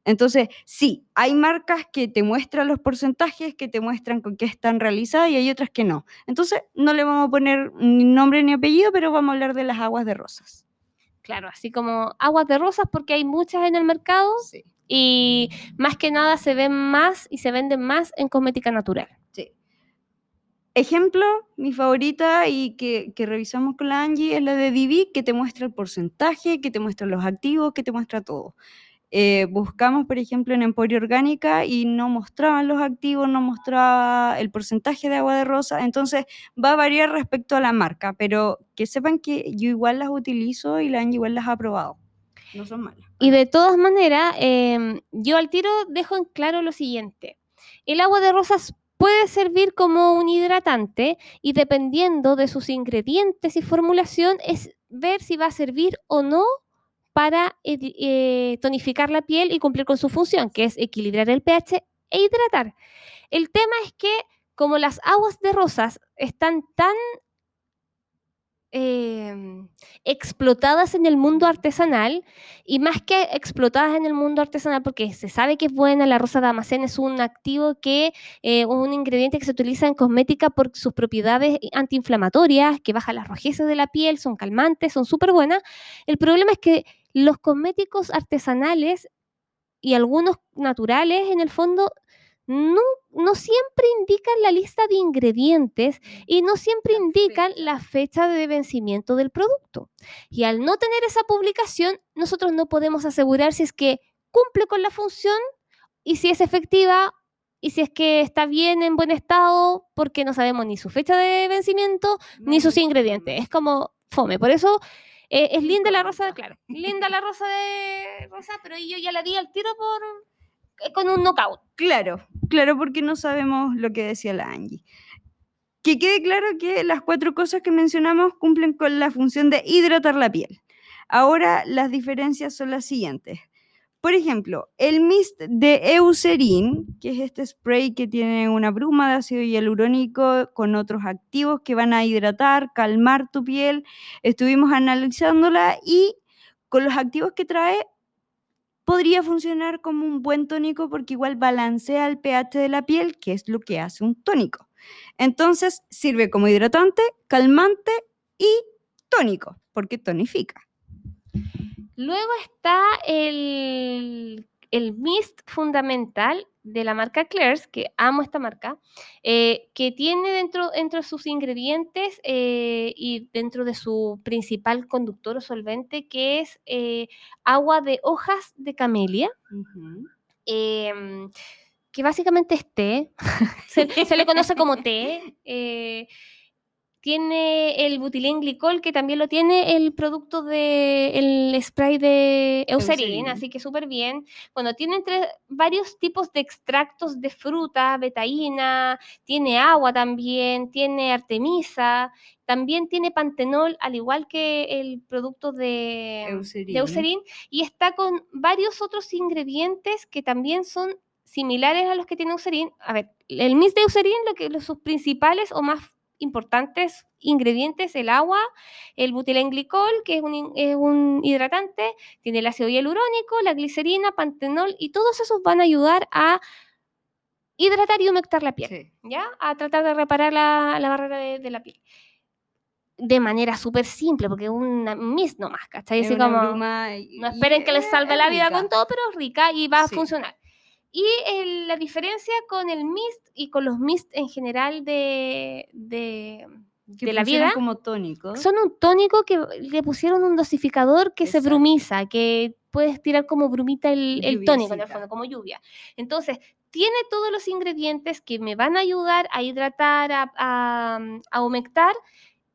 Entonces, sí, hay marcas que te muestran los porcentajes, que te muestran con qué están realizadas y hay otras que no. Entonces, no le vamos a poner ni nombre ni apellido, pero vamos a hablar de las aguas de rosas. Claro, así como aguas de rosas porque hay muchas en el mercado Sí. y más que nada se ven más y se venden más en cosmética natural. Sí. Ejemplo, mi favorita y que, que revisamos con la Angie es la de Divi, que te muestra el porcentaje, que te muestra los activos, que te muestra todo. Eh, buscamos, por ejemplo, en Emporio Orgánica y no mostraban los activos, no mostraba el porcentaje de agua de rosa, entonces va a variar respecto a la marca, pero que sepan que yo igual las utilizo y la Angie igual las ha probado. No son malas. Y de todas maneras, em, yo al tiro dejo en claro lo siguiente. El agua de rosas puede servir como un hidratante y dependiendo de sus ingredientes y formulación es ver si va a servir o no para eh, tonificar la piel y cumplir con su función, que es equilibrar el pH e hidratar. El tema es que como las aguas de rosas están tan em, explotadas en el mundo artesanal, y más que explotadas en el mundo artesanal, porque se sabe que es buena, la rosa de Damasceno es un activo que, eh, un ingrediente que se utiliza en cosmética por sus propiedades antiinflamatorias, que baja las rojeces de la piel, son calmantes, son súper buenas. El problema es que los cosméticos artesanales y algunos naturales, en el fondo, no, no siempre indican la lista de ingredientes y no siempre indican la fecha de vencimiento del producto. Y al no tener esa publicación, nosotros no podemos asegurar si es que cumple con la función y si es efectiva y si es que está bien en buen estado, porque no sabemos ni su fecha de vencimiento ni sus ingredientes. Es como fome. Por eso eh, es linda la rosa de, claro, linda la rosa de rosa, pero yo ya la di al tiro por eh, con un knockout. Claro, claro, porque no sabemos lo que decía la Angie. Que quede claro que las cuatro cosas que mencionamos cumplen con la función de hidratar la piel. Ahora las diferencias son las siguientes. Por ejemplo, el mist de Eucerin, que es este spray que tiene una bruma de ácido hialurónico con otros activos que van a hidratar, calmar tu piel. Estuvimos analizándola y con los activos que trae podría funcionar como un buen tónico porque igual balancea el pH de la piel, que es lo que hace un tónico. Entonces sirve como hidratante, calmante y tónico, porque tonifica. Luego está el, el mist fundamental de la marca Claire's, que amo esta marca, eh, que tiene dentro, dentro de sus ingredientes eh, y dentro de su principal conductor o solvente, que es eh, agua de hojas de camelia. em, que básicamente es té, se, se le conoce como té. Tiene el butilenglicol, que también lo tiene el producto del spray de Eucerin, así que súper bien. Bueno, tiene entre varios tipos de extractos de fruta, betaína, tiene agua también, tiene artemisa, también tiene pantenol, al igual que el producto de Eucerin. de Eucerin, y está con varios otros ingredientes que también son similares a los que tiene Eucerin. A ver, el mist de Eucerin, lo que, los, sus principales o más importantes ingredientes, el agua, el butilenglicol, que es un, es un hidratante, tiene el ácido hialurónico, la glicerina, pantenol, y todos esos van a ayudar a hidratar y humectar la piel. Sí. ¿ya? A tratar de reparar la, la barrera de, de la piel. De manera súper simple, porque es una mist nomás, ¿cachai? Así como, no esperen que les es- salve es la vida rica. con todo, pero es rica y va a funcionar. Y la diferencia con el mist y con los mist en general de, de, la vida como tónico. son un tónico que le pusieron un dosificador que se brumiza, que puedes tirar como brumita el, el tónico en el fondo, como lluvia. Entonces, tiene todos los ingredientes que me van a ayudar a hidratar, a, a, a humectar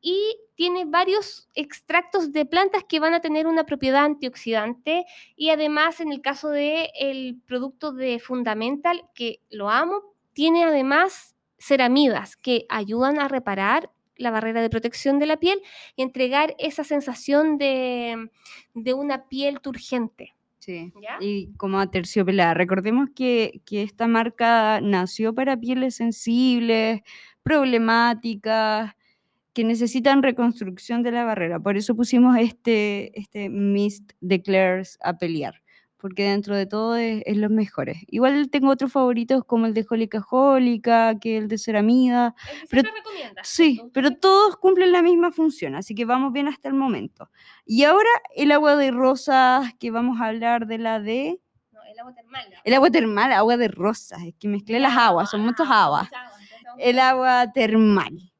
y tiene varios extractos de plantas que van a tener una propiedad antioxidante y además en el caso de el producto de Fundamental que lo amo, tiene además ceramidas que ayudan a reparar la barrera de protección de la piel y entregar esa sensación de, de una piel turgente. Sí. ¿Ya? Y como aterciopelada. Recordemos que, que esta marca nació para pieles sensibles, problemáticas, que necesitan reconstrucción de la barrera. Por eso pusimos este, este Mist Declares a pelear, porque dentro de todo es, es los mejores. Igual tengo otros favoritos como el de Jólica Jólica, que el de Ceramida. El Pero- Sí, pero todos cumplen la misma función, así que vamos bien hasta el momento. Y ahora el agua de rosas, que vamos a hablar de la de... No, el agua termal. ¿no? El agua termal, agua de rosas, es que mezclé las aguas, son muchas ah, aguas. El agua termal.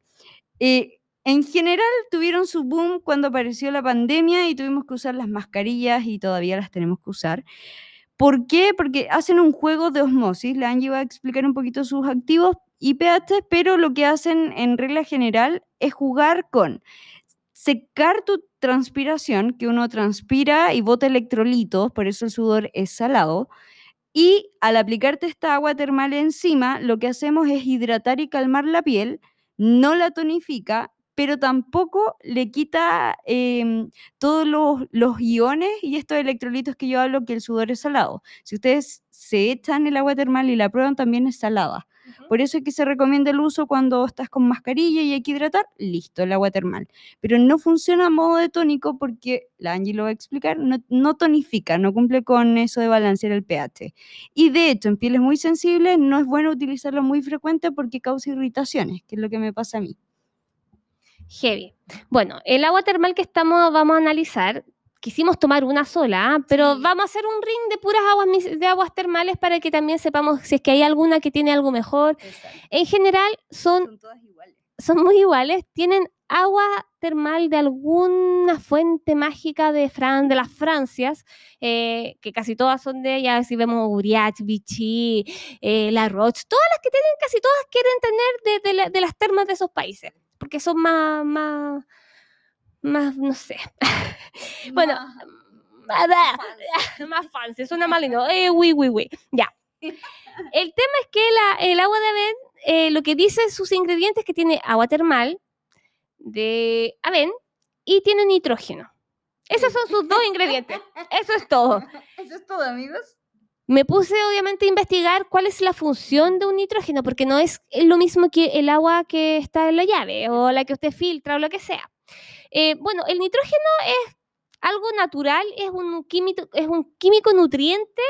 Eh, en general tuvieron su boom cuando apareció la pandemia y tuvimos que usar las mascarillas y todavía las tenemos que usar. ¿Por qué? Porque hacen un juego de osmosis. La Angie va a explicar un poquito sus activos y pH, pero lo que hacen en regla general es jugar con secar tu transpiración, que uno transpira y bota electrolitos, por eso el sudor es salado. Y al aplicarte esta agua termal encima, lo que hacemos es hidratar y calmar la piel, no la tonifica, pero tampoco le quita em, todos los, los iones y estos electrolitos que yo hablo que el sudor es salado. Si ustedes se echan el agua termal y la prueban, también es salada. Por eso es que se recomienda el uso cuando estás con mascarilla y hay que hidratar, listo, el agua termal. Pero no funciona a modo de tónico porque, la Angie lo va a explicar, no, no tonifica, no cumple con eso de balancear el pH. Y de hecho, en pieles muy sensibles no es bueno utilizarlo muy frecuente porque causa irritaciones, que es lo que me pasa a mí. Heavy. Bueno, el agua termal que estamos, vamos a analizar, quisimos tomar una sola, ¿ah? pero Sí. vamos a hacer un ring de puras aguas, de aguas termales para que también sepamos si es que hay alguna que tiene algo mejor. En general, son, Son todas iguales. son muy iguales, tienen agua termal de alguna fuente mágica de, Fran, de las Francias, eh, que casi todas son de ellas, si vemos Uriach, Vichy, eh, La Roche, todas las que tienen, casi todas quieren tener de, de la- de las termas de esos países, porque son más, más, más, no sé, bueno, más, más fancy, suena mal lindo, eh, oui, oui, oui, ya. El tema es que la- el agua de Aven, eh, lo que dice sus ingredientes es que tiene agua termal de Aven y tiene nitrógeno. Esos son sus dos ingredientes. Eso es todo. Eso es todo, amigos. Me puse obviamente a investigar cuál es la función de un nitrógeno, porque no es lo mismo que el agua que está en la llave o la que usted filtra o lo que sea. Eh, bueno, el nitrógeno es algo natural, es un químico, nutriente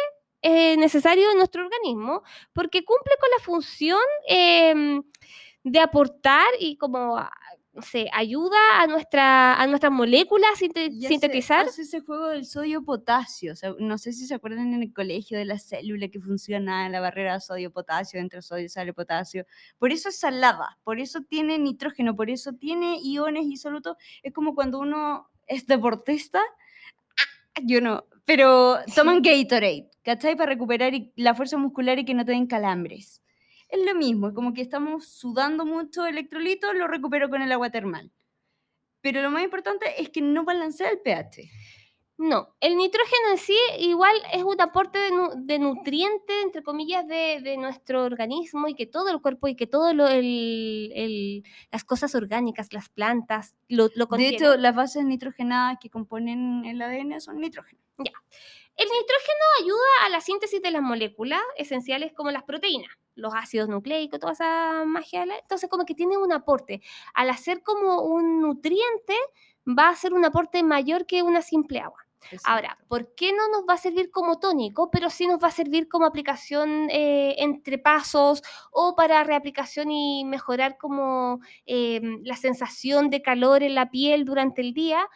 eh, necesario en nuestro organismo, porque cumple con la función em, de aportar y como, no sé, ayuda a, nuestra, a nuestras moléculas a sinte- Y sintetizar. Hace ese juego del sodio-potasio. o sea, no sé si se acuerdan en el colegio de la célula que funciona la barrera sodio-potasio, entre sodio sale potasio. Por eso es salada, por eso tiene nitrógeno, por eso tiene iones y solutos. Es como cuando uno es deportista. Ah, Yo no, pero toman Gatorade, ¿cachai? Para recuperar y- la fuerza muscular y que no te den calambres. Es lo mismo, es como que estamos sudando mucho electrolitos, lo recupero con el agua termal. Pero lo más importante es que no balancea el pH. No, el nitrógeno en sí igual es un aporte de, nu- de nutriente, entre comillas, de, de nuestro organismo y que todo el cuerpo y que todas las cosas orgánicas, las plantas, lo, lo De contienen. hecho, las bases nitrogenadas que componen el ADN son nitrógeno. El nitrógeno ayuda a la síntesis de las moléculas esenciales como las proteínas, los ácidos nucleicos, toda esa magia. Entonces, como que tiene un aporte. Al hacer como un nutriente, va a ser un aporte mayor que una simple agua. Ahora, ¿por qué no nos va a servir como tónico, pero sí nos va a servir como aplicación eh, entre pasos o para reaplicación y mejorar como eh, la sensación de calor en la piel durante el día?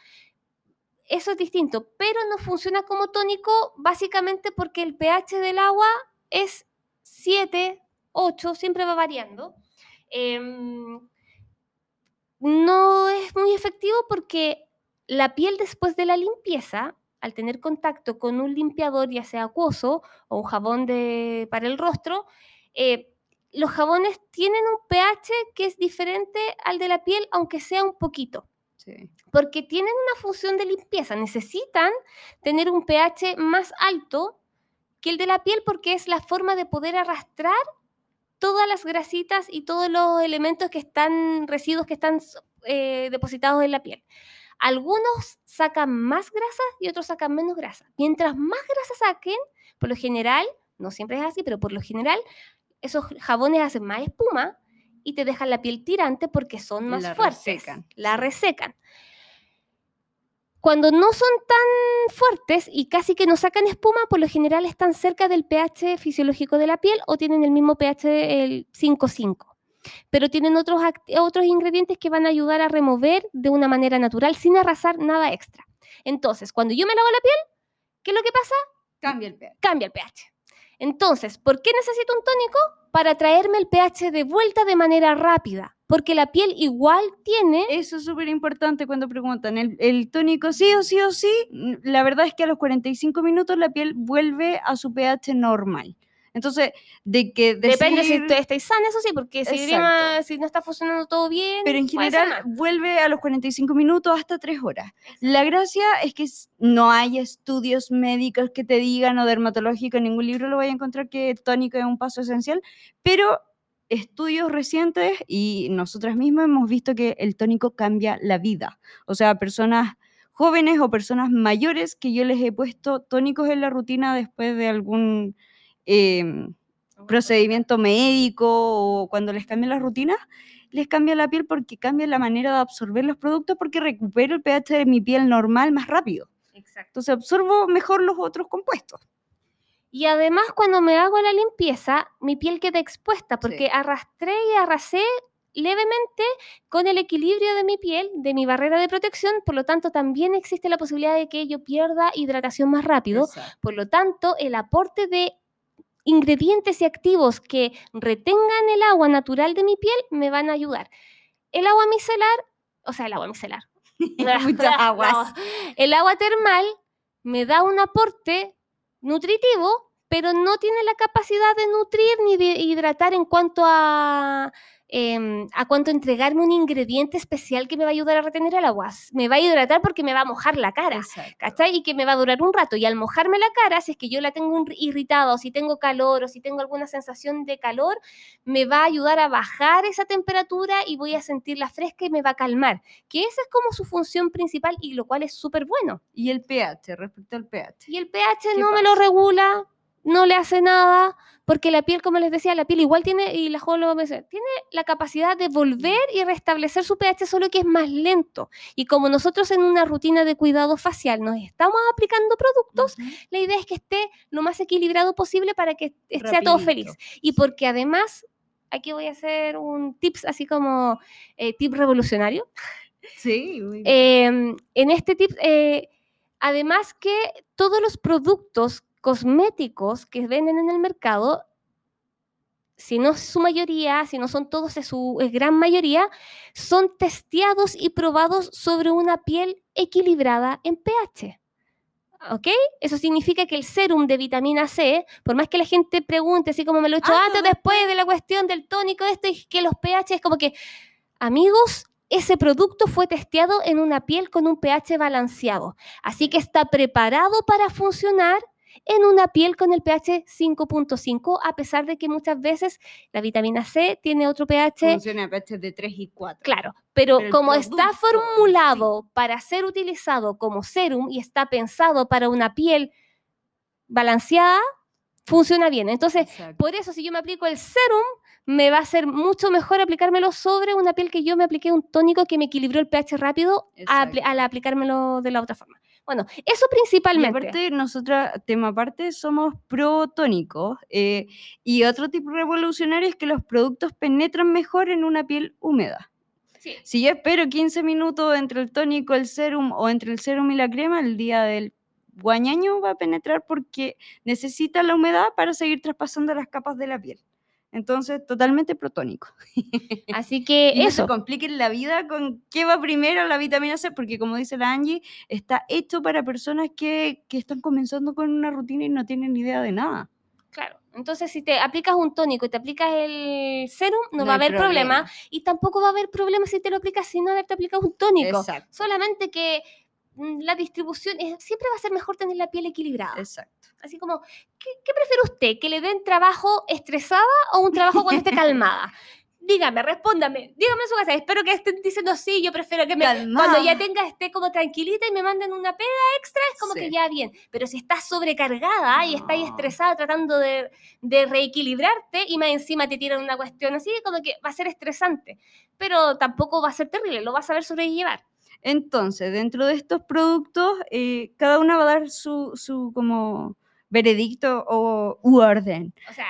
Eso es distinto, pero no funciona como tónico básicamente porque el pH del agua es 7, 8, siempre va variando. Em, no es muy efectivo porque la piel después de la limpieza, al tener contacto con un limpiador, ya sea acuoso o un jabón de, para el rostro, eh, los jabones tienen un pH que es diferente al de la piel, aunque sea un poquito Sí. Porque tienen una función de limpieza, necesitan tener un pH más alto que el de la piel porque es la forma de poder arrastrar todas las grasitas y todos los elementos que están, residuos que están eh, depositados en la piel. Algunos sacan más grasa y otros sacan menos grasa. Mientras más grasa saquen, por lo general, no siempre es así, pero por lo general, esos jabones hacen más espuma y te dejan la piel tirante porque son más La fuertes. resecan, La resecan. Cuando no son tan fuertes y casi que no sacan espuma, por lo general están cerca del pH fisiológico de la piel o tienen el mismo pH el 5,5. Pero tienen otros, otros ingredientes que van a ayudar a remover de una manera natural sin arrasar nada extra. Entonces, cuando yo me lavo la piel, ¿qué es lo que pasa? Cambia el pH. cambia el pH. Entonces, ¿por qué necesito un tónico? Para traerme el pH de vuelta de manera rápida, porque la piel igual tiene... Eso es súper importante cuando preguntan. El, el tónico sí o sí o sí, mm, la verdad es que a los 45 minutos la piel vuelve a su pH normal. Entonces, de que Depende si decir- tú estáis sana, eso sí, porque si. Grima- si no está funcionando todo bien... pero en general vuelve a los 45 minutos hasta 3 horas. La gracia es que no hay estudios médicos que te digan o dermatológicos, en ningún libro lo voy a encontrar que el tónico es un paso esencial, pero estudios recientes y nosotras mismas hemos visto que el tónico cambia la vida. O sea, personas jóvenes o personas mayores que yo les he puesto tónicos en la rutina después de algún em, procedimiento médico o cuando les cambian las rutinas, les cambia la piel porque cambia la manera de absorber los productos porque recupero el pH de mi piel normal más rápido. Exacto. Entonces absorbo mejor los otros compuestos. Y además cuando me hago la limpieza, mi piel queda expuesta porque Sí. arrastré y arrasé levemente con el equilibrio de mi piel, de mi barrera de protección, por lo tanto también existe la posibilidad de que yo pierda hidratación más rápido. Por lo tanto, el aporte de ingredientes y activos que retengan el agua natural de mi piel me van a ayudar. El agua micelar, o sea, el agua micelar. Muchas aguas. El agua termal me da un aporte nutritivo, pero no tiene la capacidad de nutrir ni de hidratar en cuanto a, em, a cuanto entregarme un ingrediente especial que me va a ayudar a retener el agua. Me va a hidratar porque me va a mojar la cara. Exacto. ¿cachai? Y que me va a durar un rato. Y al mojarme la cara, si es que yo la tengo irritada o si tengo calor o si tengo alguna sensación de calor, me va a ayudar a bajar esa temperatura y voy a sentirla fresca y me va a calmar. Que esa es como su función principal y lo cual es súper bueno. Y el pH, respecto al pH. Y el pH ¿Qué no me lo regula, no le hace nada, porque la piel, como les decía, la piel igual tiene, y la Jo lo va a mencionar, tiene la capacidad de volver y restablecer su pH, solo que es más lento. Y como nosotros en una rutina de cuidado facial nos estamos aplicando productos, la idea es que esté lo más equilibrado posible para que sea todo feliz. Rapidito. Y porque además, aquí voy a hacer un tips así como eh, tip revolucionario. Sí, muy bien. Eh, en este tip, eh, además que todos los productos cosméticos que venden en el mercado, si no es su mayoría, si no son todos, es su es gran mayoría, son testeados y probados sobre una piel equilibrada en pH. ¿Ok? Eso significa que el serum de vitamina C, por más que la gente pregunte, así como me lo he hecho Ah, antes, después de la cuestión del tónico, esto y que los pH es como que, amigos, ese producto fue testeado en una piel con un pH balanceado. Así que está preparado para funcionar en una piel con el pH 5.5, a pesar de que muchas veces la vitamina C tiene otro pH Funciona a pH de 3 y 4. Claro, pero, como está sí. formulado para ser utilizado como serum y está pensado para una piel balanceada, funciona bien. Entonces, Exacto. por eso si yo me aplico el serum, me va a ser mucho mejor aplicármelo sobre una piel que yo me apliqué un tónico que me equilibró el pH rápido al aplicármelo de la otra forma. Bueno, eso Y principalmente. aparte, nosotras, tema aparte, somos pro tónicos. eh, y otro tipo revolucionario es que los productos penetran mejor en una piel húmeda. Sí. Si yo espero 15 minutos entre el tónico, el serum o entre el serum y la crema, el día del guañaño va a penetrar porque necesita la humedad para seguir traspasando las capas de la piel. Entonces, totalmente protónico. Así que Y no eso. se compliquen la vida con qué va primero la vitamina C, porque como dice la Angie, está hecho para personas que, que están comenzando con una rutina y no tienen ni idea de nada. Claro. Entonces, si te aplicas un tónico y te aplicas el serum, no, No va a haber problema. problema. Y tampoco va a haber problema si te lo aplicas sin haberte aplicado un tónico. Exacto. Solamente que la distribución es- siempre va a ser mejor tener la piel equilibrada. Exacto. Así como, ¿qué, qué prefiere usted? ¿Que le den trabajo estresada o un trabajo cuando esté calmada? dígame, respóndame, dígame su casa. Espero que estén diciendo sí, yo prefiero que me, Calmada. cuando ya tenga, esté como tranquilita y me manden una pega extra, es como Sí. que ya bien. Pero si estás sobrecargada y estás No. estresada tratando de, de reequilibrarte y más encima te tiran una cuestión así, como que va a ser estresante. Pero tampoco va a ser terrible, lo vas a saber sobrellevar. Entonces, dentro de estos productos, eh, cada una va a dar su, su como veredicto o u orden. O sea,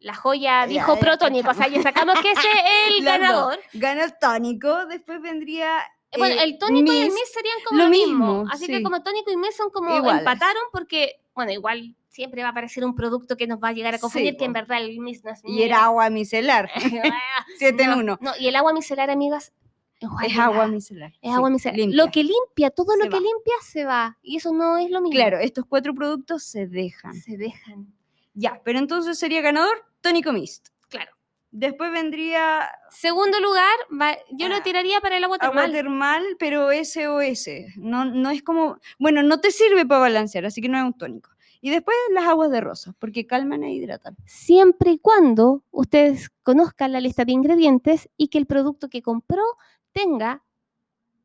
la joya Ya, dijo protónico, o sea, ya sacamos que ese es el ganador. Gana el tónico, después vendría... Eh, Bueno, eh, el tónico y el mist serían como lo lo mismo. mismo, Así sí. que como tónico y mist son como Iguales. empataron porque, bueno, igual siempre va a aparecer un producto que nos va a llegar a confundir Sí, que en verdad el mist no es Y era agua micelar, 7 en no, 1. No, y el agua micelar, amigas, Es agua micelar. Es sí, agua micelar. limpia. Lo que limpia, todo lo Se que va. limpia se va. Y eso no es lo mismo. Claro, estos cuatro productos se dejan. Se dejan. Ya, pero entonces sería ganador tónico mist. Claro. Después vendría Segundo lugar, va- yo lo Ah, tiraría para el agua agua termal. termal, pero SOS. No, no es como, bueno, no te sirve para balancear, así que no es un tónico. Y después las aguas de rosas, porque calman e hidratan. siempre y cuando ustedes conozcan la lista de ingredientes y que el producto que compró tenga,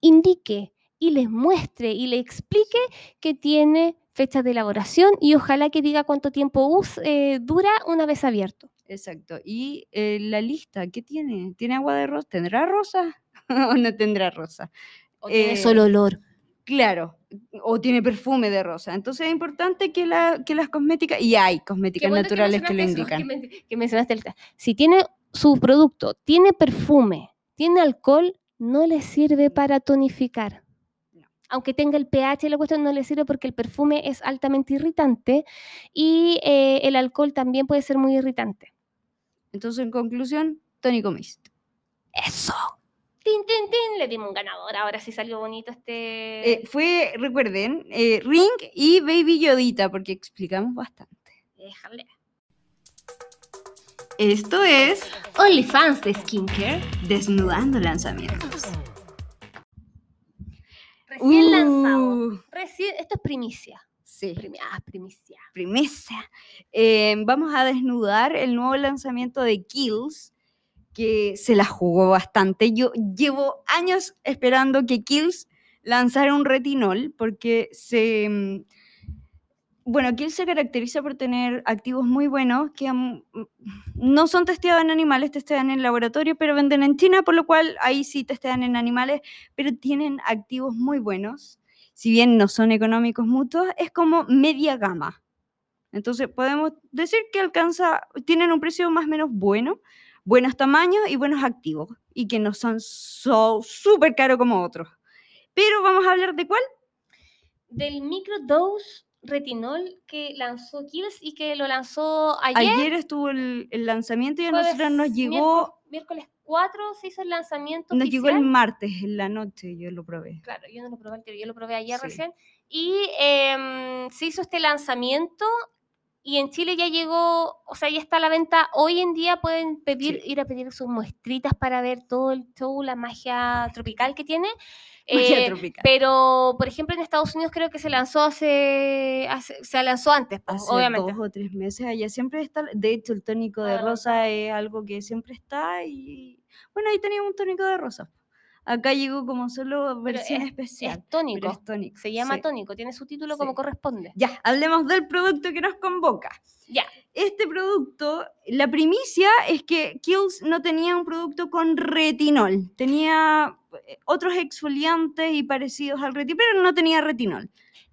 indique y les muestre y le explique que tiene fecha de elaboración y ojalá que diga cuánto tiempo us- eh, dura una vez abierto. Exacto. Y eh, la lista, ¿qué tiene? ¿Tiene agua de rosa? ¿Tendrá rosa o no tendrá rosa? O tiene Eh, solo olor. Claro, o tiene perfume de rosa. Entonces es importante que, la, que las cosméticas, y hay cosméticas bueno naturales que lo eso, indican. que, men- que mencionaste el- Si tiene su producto, tiene perfume, tiene alcohol, no le sirve para tonificar. No. Aunque tenga el pH y la cuestión, no le sirve porque el perfume es altamente irritante y eh, el alcohol también puede ser muy irritante. Entonces, en conclusión, tónico mist. ¡Eso! ¡Tin, tin, tin! Le dimos un ganador. Ahora sí salió bonito este. Eh, fue, recuerden, eh, Ring y Baby Yodita, porque explicamos bastante. Déjale. Esto es OnlyFans de skincare. Desnudando Lanzamientos. Recién lanzado. Uh, Recién, esto es primicia. Sí, ah, primicia. primicia. Eh, vamos a desnudar el nuevo lanzamiento de Kills, que se la jugó bastante. Yo llevo años esperando que Kills lanzara un retinol, porque se... Bueno, Kills se caracteriza por tener activos muy buenos que no son testeados en animales, testean en laboratorio, pero venden en China, por lo cual ahí sí testean en animales, pero tienen activos muy buenos. Si bien no son económicos mutuos, es como media gama. Entonces podemos decir que alcanza, tienen un precio más o menos bueno, buenos tamaños y buenos activos, y que no son so- súper caros como otros. Pero vamos a hablar de cuál. Del microdose retinol que lanzó Kills y que lo lanzó ayer. Ayer estuvo el, el lanzamiento y a jueves, nosotros nos llegó, Miércoles, miércoles 4 se hizo el lanzamiento. nos llegó el martes en la noche, yo lo probé. Claro, yo no lo probé, anterior, yo lo probé ayer Sí. recién. Y em, se hizo este lanzamiento y en Chile ya llegó, o sea, ya está a la venta. Hoy en día pueden pedir, ir a pedir sus muestritas para ver todo el show, la magia tropical que tiene. Magia Eh, tropical. pero, por ejemplo, en Estados Unidos creo que se lanzó hace, hace- se lanzó antes, pues, Hace obviamente. dos o tres meses allá siempre está, de hecho el tónico de Ah. rosa es algo que siempre está y bueno, ahí teníamos un tónico de rosa. Acá llegó como solo versión es- especial. Es tónico. es tónico. Se llama sí. tónico, tiene su título como corresponde. Ya, hablemos del producto que nos convoca. Ya. Este producto, la primicia es que Kills no tenía un producto con retinol. Tenía eh, otros exfoliantes y parecidos al retinol, pero no tenía retinol.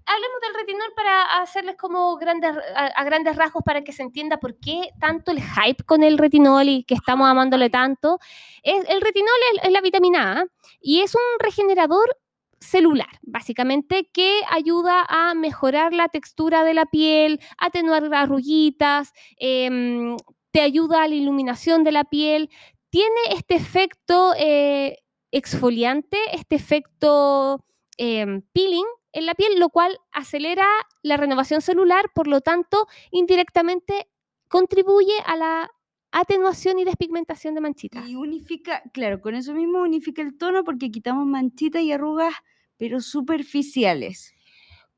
Hablemos del retinol para hacerles como grandes, a, a grandes rasgos para que se entienda por qué tanto el hype con el retinol y que estamos amándole tanto. Es, el retinol es, es la vitamina A y es un regenerador celular, básicamente, que ayuda a mejorar la textura de la piel, atenuar arruguitas, em, te ayuda a la iluminación de la piel. Tiene este efecto eh, exfoliante, este efecto em, peeling en la piel, lo cual acelera la renovación celular, por lo tanto, indirectamente contribuye a la atenuación y despigmentación de manchitas. Y unifica, claro, con eso mismo unifica el tono porque quitamos manchitas y arrugas, pero superficiales.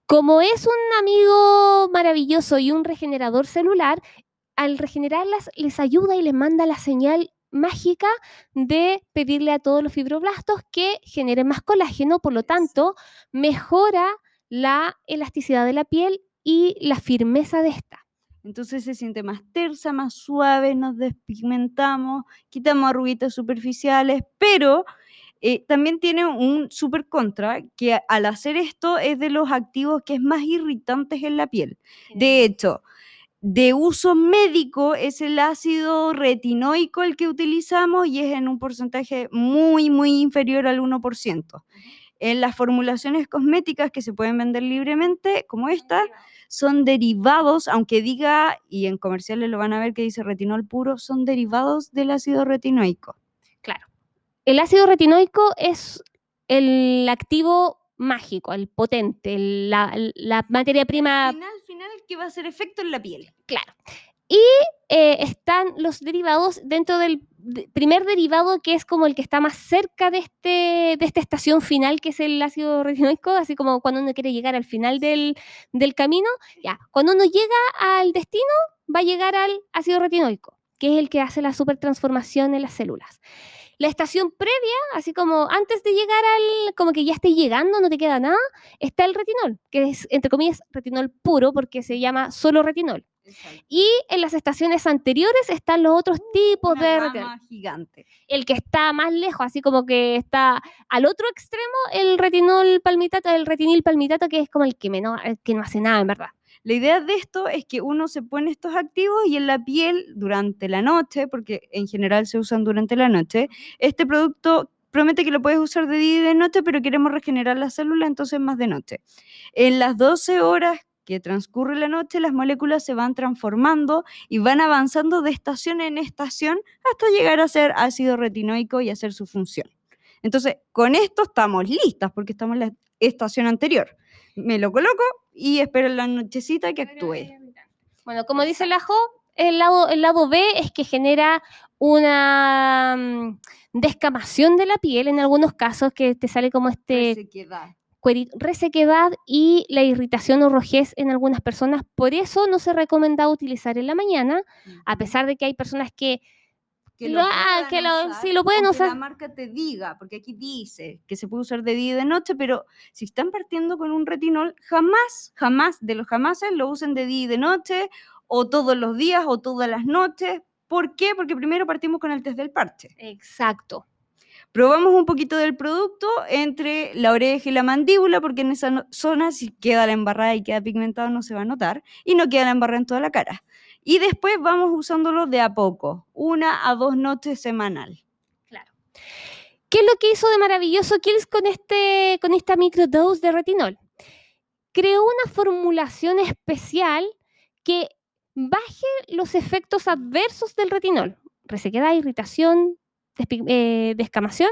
Como es un amigo maravilloso y un regenerador celular, al regenerarlas les ayuda y les manda la señal mágica de pedirle a todos los fibroblastos que generen más colágeno, por lo tanto, mejora la elasticidad de la piel y la firmeza de esta. Entonces se siente más tersa, más suave, nos despigmentamos, quitamos arruguitas superficiales, pero eh, también tiene un super contra, que al hacer esto es de los activos que es más irritantes en la piel. De hecho, de uso médico es el ácido retinoico el que utilizamos y es en un porcentaje muy, muy inferior al 1%. En las formulaciones cosméticas que se pueden vender libremente, como esta, son derivados, aunque diga, y en comerciales lo van a ver que dice retinol puro, son derivados del ácido retinoico. Claro. El ácido retinoico es el activo mágico, el potente, el- la, la materia prima Final, que va a hacer efecto en la piel. Claro. Y eh, están los derivados dentro del de- primer derivado que es como el que está más cerca de, este, de esta estación final, que es el ácido retinoico, así como cuando uno quiere llegar al final del, del camino, ya, cuando uno llega al destino, va a llegar al ácido retinoico, que es el que hace la supertransformación en las células. La estación previa, así como antes de llegar al, como que ya esté llegando, no te queda nada, está el retinol, que es, entre comillas, retinol puro, porque se llama solo retinol. Y en las estaciones anteriores están los otros tipos Una de retinol. gigante. El que está más lejos, así como que está al otro extremo, el retinol palmitato, el retinil palmitato, que es como el que, menos, el que no hace nada, en verdad. La idea de esto es que uno se pone estos activos y en la piel durante la noche, porque en general se usan durante la noche, este producto promete que lo puedes usar de día y de noche, pero queremos regenerar la célula, entonces más de noche. En las 12 horas que transcurre la noche, las moléculas se van transformando y van avanzando de estación en estación hasta llegar a ser ácido retinoico y hacer su función. Entonces, con esto estamos listas porque estamos en la estación anterior. Me lo coloco y espero en la nochecita que actúe. Bueno, como dice la Jo, el lado, el lado B es que genera una mm, descamación de la piel en algunos casos, que te sale como este Resequedad. resequedad y la irritación o rojez en algunas personas. Por eso no se recomienda utilizar en la mañana, a pesar de que hay personas que que lo- ah, que lo- usar, sí, lo pueden usar. la marca te diga, porque aquí dice que se puede usar de día y de noche, pero si están partiendo con un retinol, jamás, jamás, de los jamases lo usen de día y de noche, o todos los días, o todas las noches. ¿Por qué? Porque primero partimos con el test del parche. Exacto. Probamos un poquito del producto entre la oreja y la mandíbula, porque en esa no- zona, si queda la embarrada y queda pigmentado, no se va a notar, y no queda la embarrada en toda la cara. Y después vamos usándolo de a poco, una a dos noches semanal. Claro. ¿Qué es lo que hizo de maravilloso Kills con, este, con esta microdose de retinol? Creó una formulación especial que baje los efectos adversos del retinol. Resequedad, irritación, eh, descamación,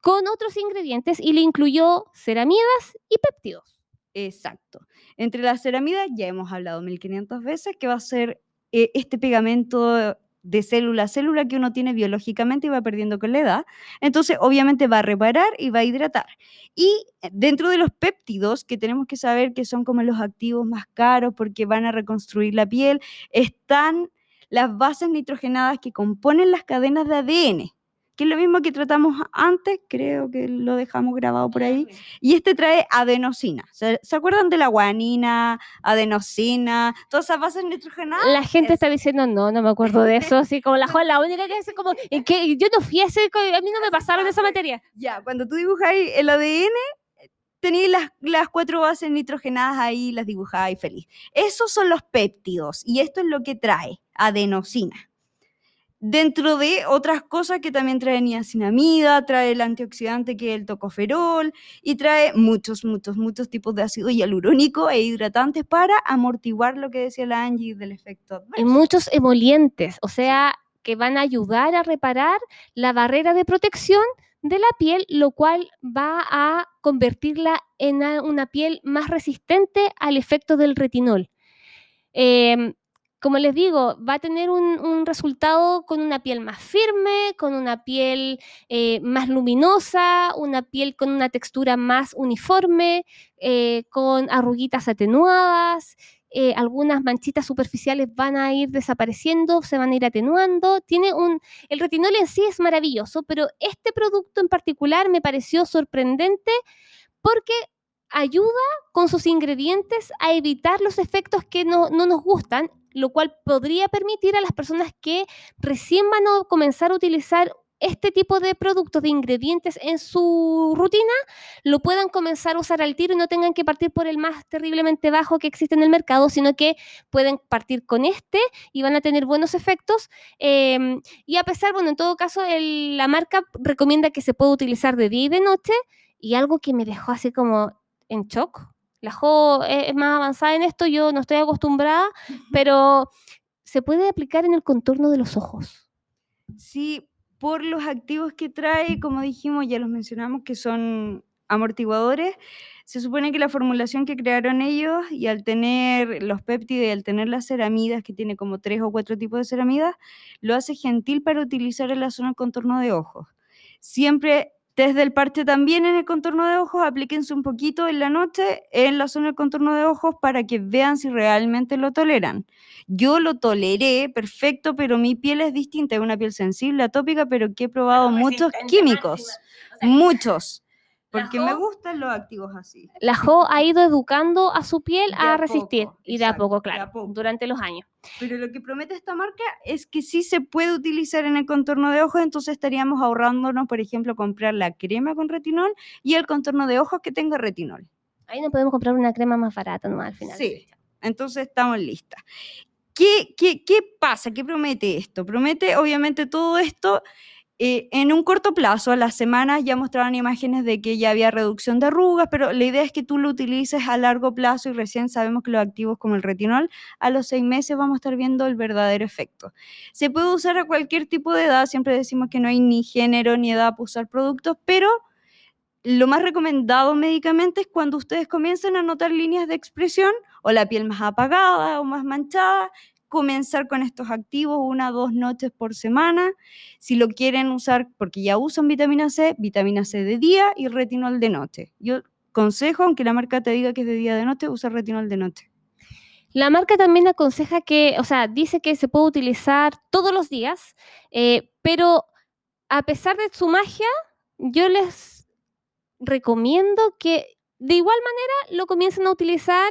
con otros ingredientes y le incluyó ceramidas y péptidos. Exacto. Entre las ceramidas ya hemos hablado 1500 veces que va a ser eh, este pegamento de célula a célula que uno tiene biológicamente y va perdiendo con la edad. Entonces, obviamente va a reparar y va a hidratar. Y eh, dentro de los péptidos, que tenemos que saber que son como los activos más caros porque van a reconstruir la piel, están las bases nitrogenadas que componen las cadenas de ADN, que es lo mismo que tratamos antes, creo que lo dejamos grabado por ahí. Y este trae adenosina. ¿Se, se acuerdan de la guanina, adenosina, todas esas bases nitrogenadas? La gente Eso. está diciendo, no, no me acuerdo de eso, así como la Juan, la única que dice como, "¿En qué? yo no fui a ese, a mí no me pasaron esa materia. Ya, cuando tú dibujáis el ADN, tenéis las, las cuatro bases nitrogenadas ahí, las dibujáis feliz. Esos son los péptidos y esto es lo que trae adenosina. Dentro de otras cosas que también trae niacinamida, trae el antioxidante que es el tocoferol y trae muchos, muchos, muchos tipos de ácido hialurónico e hidratantes para amortiguar lo que decía la Angie del efecto Y muchos emolientes, o sea, que van a ayudar a reparar la barrera de protección de la piel, lo cual va a convertirla en una piel más resistente al efecto del retinol. Em, como les digo, va a tener un, resultado con una piel más firme, con una piel eh, más luminosa, una piel con una textura más uniforme, eh, con arruguitas atenuadas, eh, algunas manchitas superficiales van a ir desapareciendo, se van a ir atenuando. Tiene un, el retinol en sí es maravilloso, pero este producto en particular me pareció sorprendente porque ayuda con sus ingredientes a evitar los efectos que no nos gustan, lo cual podría permitir a las personas que recién van a comenzar a utilizar este tipo de productos, de ingredientes en su rutina, lo puedan comenzar a usar al tiro y no tengan que partir por el más terriblemente bajo que existe en el mercado, sino que pueden partir con este y van a tener buenos efectos. Em, y a pesar, bueno, en todo caso, la marca recomienda que se pueda utilizar de día y de noche y algo que me dejó así como en shock. La Jo es es más avanzada en esto, yo no estoy acostumbrada, pero se puede aplicar en el contorno de los ojos. Sí, por los activos que trae, como dijimos, ya los mencionamos, que son amortiguadores, se supone que la formulación que crearon ellos y al tener los péptidos y al tener las ceramidas, que tiene como tres o cuatro tipos de ceramidas, lo hace gentil para utilizar en la zona del contorno de ojos. Siempre desde el parche también en el contorno de ojos, aplíquense un poquito en la noche en la zona del contorno de ojos para que vean si realmente lo toleran. Yo lo toleré perfecto, pero mi piel es distinta, es una piel sensible, atópica, pero que he probado muchos químicos, muchos, porque me gustan los activos así. La Jo ha ido educando a su piel a a resistir poco, y de a poco, de a claro, poco. durante los años. Pero lo que promete esta marca es que sí se puede utilizar en el contorno de ojos, entonces estaríamos ahorrándonos, por ejemplo, comprar la crema con retinol y el contorno de ojos que tenga retinol. Ahí no podemos comprar una crema más barata nomás al final. Sí. Entonces estamos listas. ¿Qué, qué, qué pasa? ¿Qué promete esto? Promete, obviamente, todo esto eh, en un corto plazo. A las semanas ya mostraban imágenes de que ya había reducción de arrugas, pero la idea es que tú lo utilices a largo plazo y recién sabemos que los activos como el retinol, a los seis meses vamos a estar viendo el verdadero efecto. Se puede usar a cualquier tipo de edad, siempre decimos que no hay ni género ni edad para usar productos, pero lo más recomendado médicamente es cuando ustedes comiencen a notar líneas de expresión o la piel más apagada o más manchada, comenzar con estos activos una o dos noches por semana. Si lo quieren usar porque ya usan vitamina C, vitamina C de día y retinol de noche. Yo consejo, aunque la marca te diga que es de día de noche, usa retinol de noche. La marca también aconseja que, o sea, dice que se puede utilizar todos los días, eh, pero a pesar de su magia, yo les recomiendo que de igual manera lo comiencen a utilizar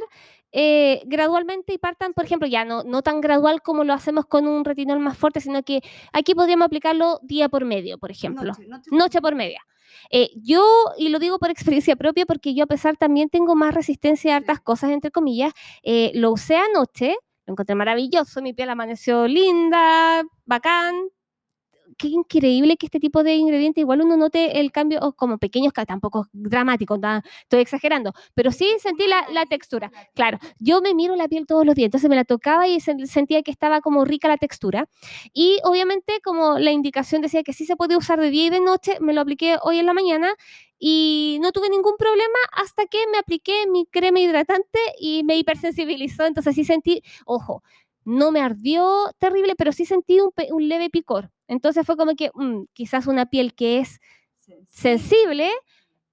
eh, gradualmente y partan, por ejemplo, ya no, no tan gradual como lo hacemos con un retinol más fuerte, sino que aquí podríamos aplicarlo día por medio, por ejemplo. Noche, noche. noche por media. Eh, yo, y lo digo por experiencia propia, porque yo a pesar también tengo más resistencia a hartas cosas, entre comillas, eh, lo usé anoche, lo encontré maravilloso, mi piel amaneció linda, bacán. Qué increíble que este tipo de ingredientes igual uno note el cambio como pequeños, que tampoco es dramático, nada, estoy exagerando, pero sí sentí la, la textura. Claro, yo me miro la piel todos los días, entonces me la tocaba y se- sentía que estaba como rica la textura. Y obviamente, como la indicación decía que sí se puede usar de día y de noche, me lo apliqué hoy en la mañana y no tuve ningún problema hasta que me apliqué mi crema hidratante y me hipersensibilizó. Entonces sí sentí, ojo, no me ardió terrible, pero sí sentí un, leve picor. Entonces fue como que mm, quizás una piel que es sensible,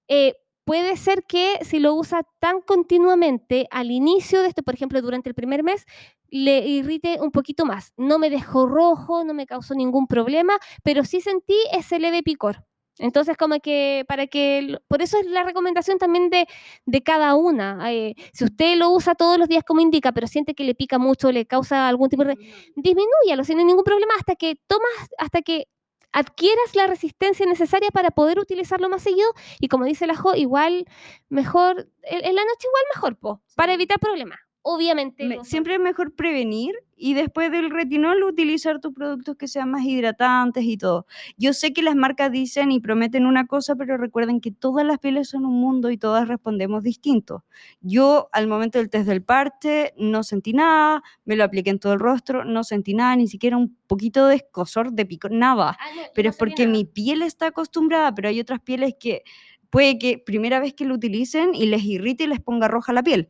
eh, puede ser que si lo usa tan continuamente al inicio de esto, por ejemplo, durante el primer mes, le irrite un poquito más. No me dejó rojo, no me causó ningún problema, pero sí sentí ese leve picor. Entonces, como que para que, por eso es la recomendación también de, de cada una. Eh, si usted lo usa todos los días como indica, pero siente que le pica mucho, le causa algún tipo de disminúyalo sin ningún problema hasta que tomas, hasta que adquieras la resistencia necesaria para poder utilizarlo más seguido y como dice la Jo, igual mejor, en, en la noche igual mejor, po, para evitar problemas. Obviamente. Me- siempre es mejor prevenir y después del retinol utilizar tus productos que sean más hidratantes y todo. Yo sé que las marcas dicen y prometen una cosa, pero recuerden que todas las pieles son un mundo y todas respondemos distinto. Yo al momento del test del parche no sentí nada, me lo apliqué en todo el rostro, no sentí nada, ni siquiera un poquito de escosor, de picor, nada. Ah, no, Pero no es porque nada. mi piel está acostumbrada, pero hay otras pieles que puede que primera vez que lo utilicen y les irrite y les ponga roja la piel.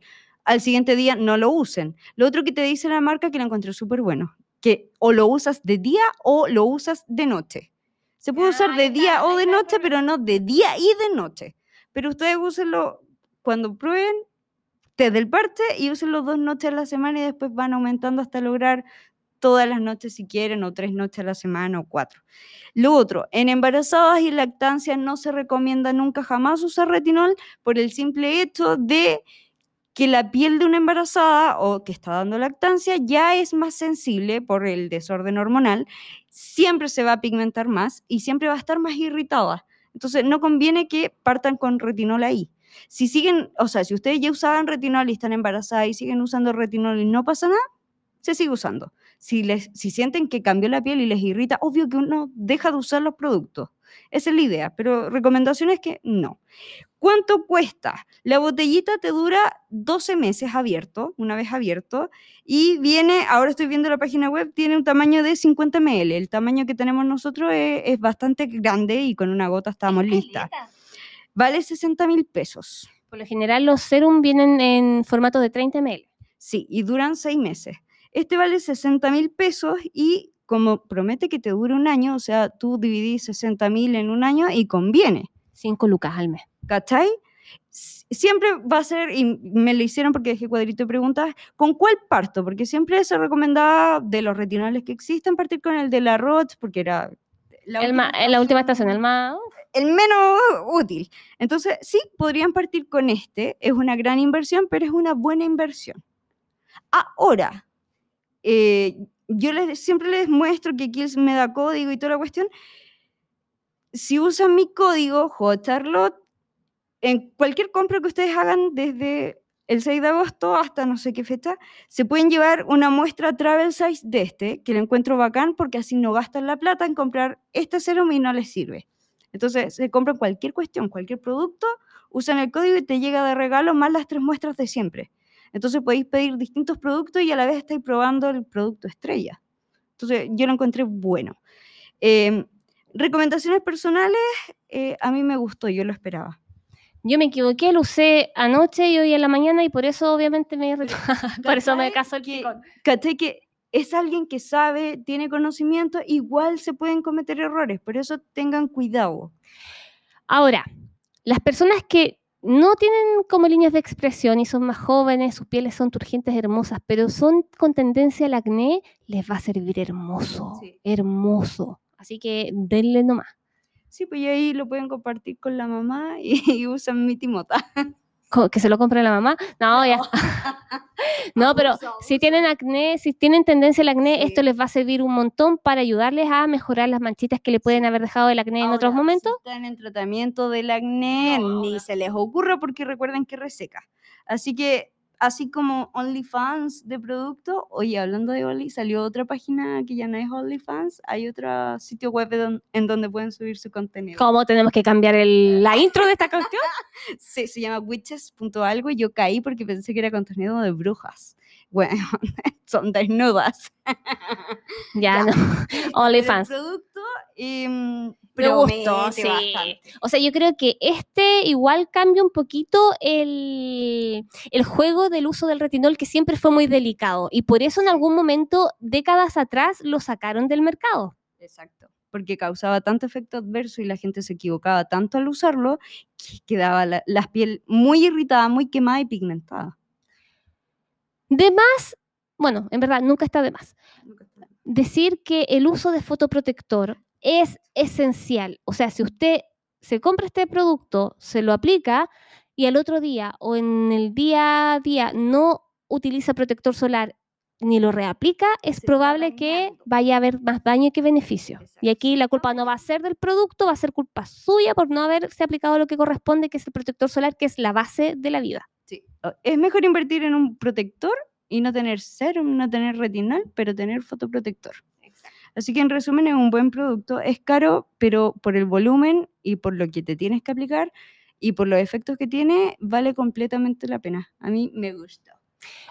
Al siguiente día no lo usen. Lo otro que te dice la marca que lo encontré súper bueno, que o lo usas de día o lo usas de noche. Se puede Ah, usar de está, día o de noche, pero no de día y de noche. Pero ustedes úsenlo cuando prueben desde el parche y úsenlo dos noches a la semana y después van aumentando hasta lograr todas las noches si quieren, o tres noches a la semana, o cuatro. Lo otro, en embarazadas y lactancia no se recomienda nunca jamás usar retinol por el simple hecho de que la piel de una embarazada o que está dando lactancia ya es más sensible por el desorden hormonal, siempre se va a pigmentar más y siempre va a estar más irritada. Entonces no conviene que partan con retinol ahí. Si siguen, o sea, si ustedes ya usaban retinol y están embarazadas y siguen usando retinol y no pasa nada, se sigue usando. Si, les, si sienten que cambió la piel y les irrita, obvio que uno deja de usar los productos. Esa es la idea, pero recomendación es que no. ¿Cuánto cuesta? La botellita te dura 12 meses abierto, una vez abierto, y viene, ahora estoy viendo la página web, tiene un tamaño de 50 ml. El tamaño que tenemos nosotros es, es bastante grande y con una gota estamos listas. Vale 60 mil pesos. Por lo general, los serum vienen en formato de 30 ml. Sí, y duran 6 meses. Este vale 60 mil pesos y como promete que te dure un año, o sea, tú dividís 60 mil en un año y conviene. 5 lucas al mes. ¿Cachai? Siempre va a ser, y me lo hicieron porque dejé cuadrito de preguntas, ¿con cuál parto? Porque siempre se recomendaba de los retinales que existen partir con el de la Roche, porque era la El ma- en la última estación, el más... el menos útil. Entonces, sí, podrían partir con este. Es una gran inversión, pero es una buena inversión. Ahora, eh, yo les, siempre les muestro que Kills me da código y toda la cuestión. Si usan mi código, Charlotte, en cualquier compra que ustedes hagan desde el 6 de agosto hasta no sé qué fecha, se pueden llevar una muestra travel size de este, que lo encuentro bacán porque así no gastan la plata en comprar este serum y no les sirve. Entonces, se compran cualquier cuestión, cualquier producto, usan el código y te llega de regalo más las tres muestras de siempre. Entonces, podéis pedir distintos productos y a la vez estáis probando el producto estrella. Entonces, yo lo encontré bueno. Eh, recomendaciones personales, eh, a mí me gustó, yo lo esperaba. Yo me equivoqué, lo usé anoche y hoy en la mañana y por eso obviamente me por eso me casó el Que-. ¿Cachai? Que es alguien que sabe, tiene conocimiento, igual se pueden cometer errores, por eso tengan cuidado. Ahora, las personas que no tienen como líneas de expresión y son más jóvenes, sus pieles son turgentes, hermosas, pero son con tendencia al acné, les va a servir hermoso, Sí. hermoso. Así que denle nomás. Sí, pues y ahí lo pueden compartir con la mamá y, usan mi timota. Que se lo compre la mamá. No, ya. No, pero si tienen acné, si tienen tendencia al acné, Sí. esto les va a servir un montón para ayudarles a mejorar las manchitas que le pueden haber dejado el acné en otros momentos. Si están en tratamiento del acné, No, ni se les ocurra porque recuerden que reseca. Así que, así como OnlyFans de producto, oye, hablando de Only, salió otra página que ya no es OnlyFans, hay otro sitio web don- en donde pueden subir su contenido. ¿Cómo tenemos que cambiar el- la intro de esta cuestión? Sí, se llama witches.algo y yo caí porque pensé que era contenido de brujas. Bueno, son desnudas. Ya, Ya. no. OnlyFans. El producto em, Me gustó, promete sí. bastante. O sea, yo creo que este igual cambia un poquito el, el juego del uso del retinol, que siempre fue muy delicado. Y por eso en algún momento, décadas atrás, lo sacaron del mercado. Exacto. Porque causaba tanto efecto adverso y la gente se equivocaba tanto al usarlo que quedaba la, la piel muy irritada, muy quemada y pigmentada. De más, bueno, en verdad, nunca está de más. Decir que el uso de fotoprotector es esencial. O sea, si usted se compra este producto, se lo aplica y al otro día o en el día a día no utiliza protector solar ni lo reaplica, es Se probable que vaya a haber más daño que beneficio. Y aquí la culpa no va a ser del producto, va a ser culpa suya por no haberse aplicado lo que corresponde, que es el protector solar, que es la base de la vida. Sí. Es mejor invertir en un protector y no tener serum, no tener retinol, pero tener fotoprotector. Así que en resumen es un buen producto, es caro, pero por el volumen y por lo que te tienes que aplicar y por los efectos que tiene, vale completamente la pena. A mí me gustó.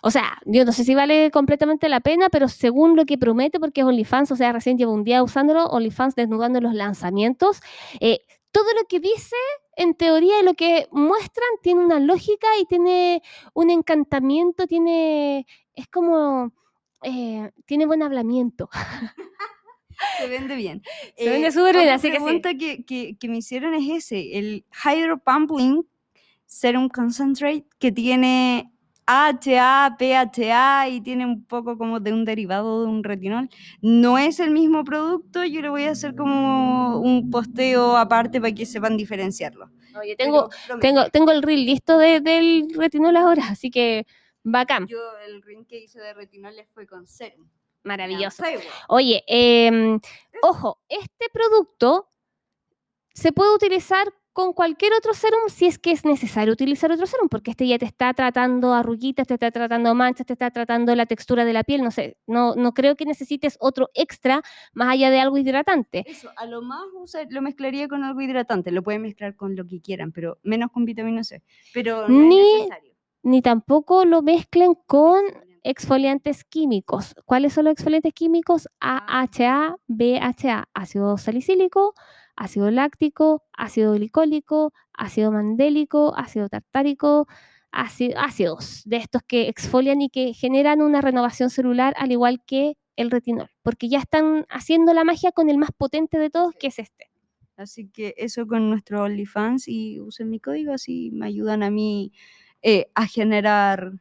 O sea, yo no sé si vale completamente la pena, pero según lo que promete, porque es OnlyFans, o sea, recién llevo un día usándolo, OnlyFans desnudando los lanzamientos, eh, todo lo que dice, en teoría, lo que muestran, tiene una lógica y tiene un encantamiento, tiene, es como, eh, tiene buen hablamiento. Se vende bien. Se vende súper bien, así que sí. pregunta que, que, que me hicieron es ese, el Hydro Pumping Serum Concentrate que tiene AHA, PHA y tiene un poco como de un derivado de un retinol. No es el mismo producto, yo le voy a hacer como un posteo aparte para que sepan diferenciarlo. Oye, tengo, tengo, tengo el reel listo de- del retinol ahora, así que bacán, Yo el ring que hice de retinoles fue con serum. maravilloso. Oye, em, ojo, este producto se puede utilizar con cualquier otro serum si es que es necesario utilizar otro serum, porque este ya te está tratando arruguitas, te está tratando manchas, te está tratando la textura de la piel, no sé, no, no creo que necesites otro extra más allá de algo hidratante. Eso, a lo más usa- lo mezclaría con algo hidratante. Lo pueden mezclar con lo que quieran, pero menos con vitamina C. Pero no Ni es necesario. Ni tampoco lo mezclen con exfoliantes químicos. ¿Cuáles son los exfoliantes químicos? AHA, BHA, ácido salicílico, ácido láctico, ácido glicólico, ácido mandélico, ácido tartárico, áci- ácidos de estos que exfolian y que generan una renovación celular al igual que el retinol, porque ya están haciendo la magia con el más potente de todos, que es este. Así que eso con nuestro OnlyFans y usen mi código, así me ayudan a mí eh, a generar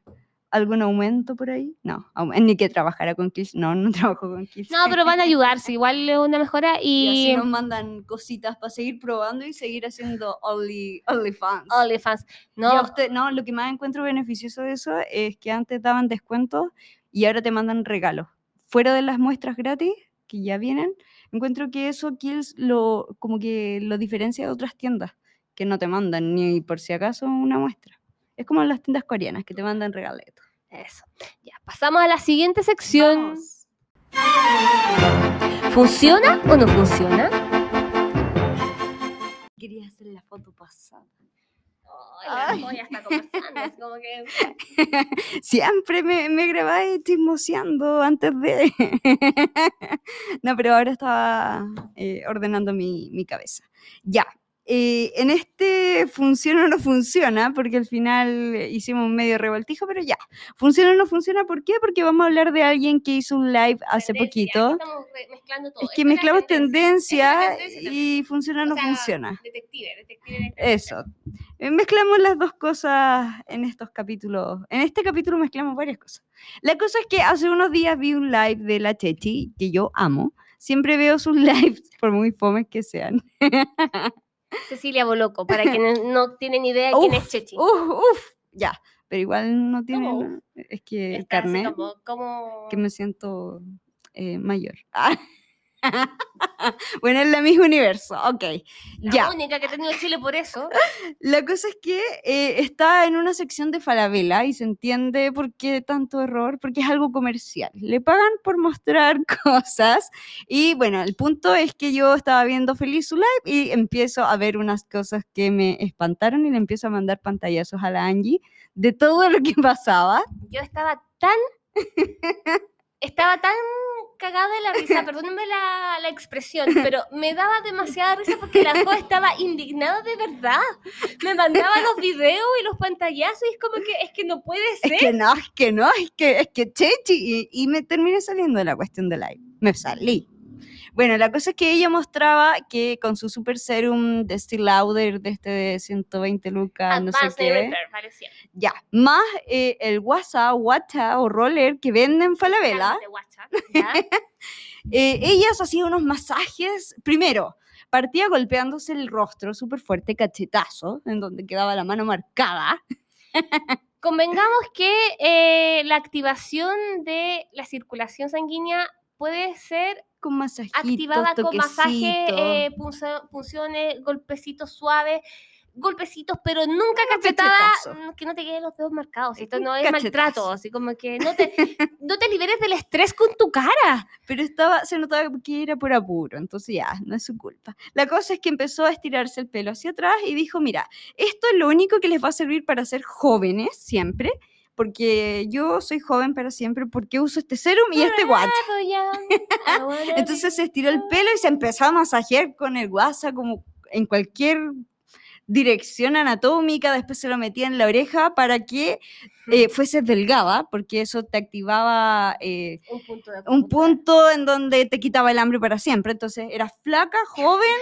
algún aumento por ahí. No, ni que trabajara con Kills. No, no trabajo con Kills. No, pero van a ayudarse, igual es una mejora Y y... así nos mandan cositas para seguir probando y seguir haciendo Only, OnlyFans. OnlyFans. Y No, a usted- no, lo que más encuentro beneficioso de eso es que antes daban descuentos y ahora te mandan regalos. Fuera de las muestras gratis que ya vienen, encuentro que eso Kills lo, como que lo diferencia de otras tiendas que no te mandan ni por si acaso una muestra. Es como las tiendas coreanas que te mandan regaletos. Eso. Ya, pasamos a la siguiente sección. Vamos. ¿Funciona o no funciona? Quería hacer la foto pasada. Ay, la está conversando, como que... Siempre me, me grabáis chismoseando antes de. no, pero ahora estaba eh, ordenando mi, mi cabeza. Ya. Eh, en este funciona o no funciona, porque al final eh, hicimos un medio revoltijo, pero ya. ¿Funciona o no funciona? ¿Por qué? Porque vamos a hablar de alguien que hizo un live hace tendencia, poquito. Estamos mezclando todo. Es que Esta mezclamos tendencia tendencia y funciona o no sea, funciona. Detective, detective. detective. Eso. Eh, Mezclamos las dos cosas en estos capítulos. En este capítulo mezclamos varias cosas. La cosa es que hace unos días vi un live de la Chechi, que yo amo. Siempre veo sus lives, por muy fomes que sean. Cecilia Boloco, para quienes no tienen idea de quién es Chechi. Uf, uf, ya. Pero igual no tiene. ¿Cómo na- Es que el carnet, como- como- que me siento eh, mayor. bueno, es la misma universo. Ok. La ya. única que ha tenido Chile por eso. La cosa es que eh, está en una sección de Falabella y se entiende por qué tanto error, porque es algo comercial. Le pagan por mostrar cosas y bueno, el punto es que yo estaba viendo feliz su live y empiezo a ver unas cosas que me espantaron y le empiezo a mandar pantallazos a la Angie de todo lo que pasaba. Yo estaba tan. Estaba tan cagada de la risa, perdónenme la, la expresión, pero me daba demasiada risa porque la Jo estaba indignada de verdad. Me mandaba los videos y los pantallazos y es como que es que no puede ser. Es que no, es que no, es que, es que Chechi. Y, y me terminé saliendo de la cuestión de live. Me salí. Bueno, la cosa es que ella mostraba que con su super serum de Steel Lauder, de este de 120 lucas, no sé qué, parecía. ya, más eh, el WhatsApp, WhatsApp o Roller que venden en Falabella, eh, ellas hacían unos masajes, primero, partía golpeándose el rostro súper fuerte, cachetazo, en donde quedaba la mano marcada, Convengamos que eh, la activación de la circulación sanguínea puede ser con masajitos, activada con masaje, eh, punciones, golpecitos suaves, golpecitos, pero nunca Unos cachetada, cachetazos. mm, que no te queden los dedos marcados. Esto no es cachetazo. maltrato, así como que no te, no te liberes del estrés con tu cara. pero estaba, se notaba que era por apuro, entonces ya, no es su culpa. La cosa es que empezó a estirarse el pelo hacia atrás y dijo, mira, esto es lo único que les va a servir para ser jóvenes siempre, porque yo soy joven para siempre, porque uso este serum y este wanna Entonces se estiró el pelo y se empezó a masajear con el WhatsApp como en cualquier dirección anatómica, después se lo metía en la oreja para que eh, fuese delgada, porque eso te activaba eh, un punto un punto en donde te quitaba el hambre para siempre. Entonces, eras flaca, joven.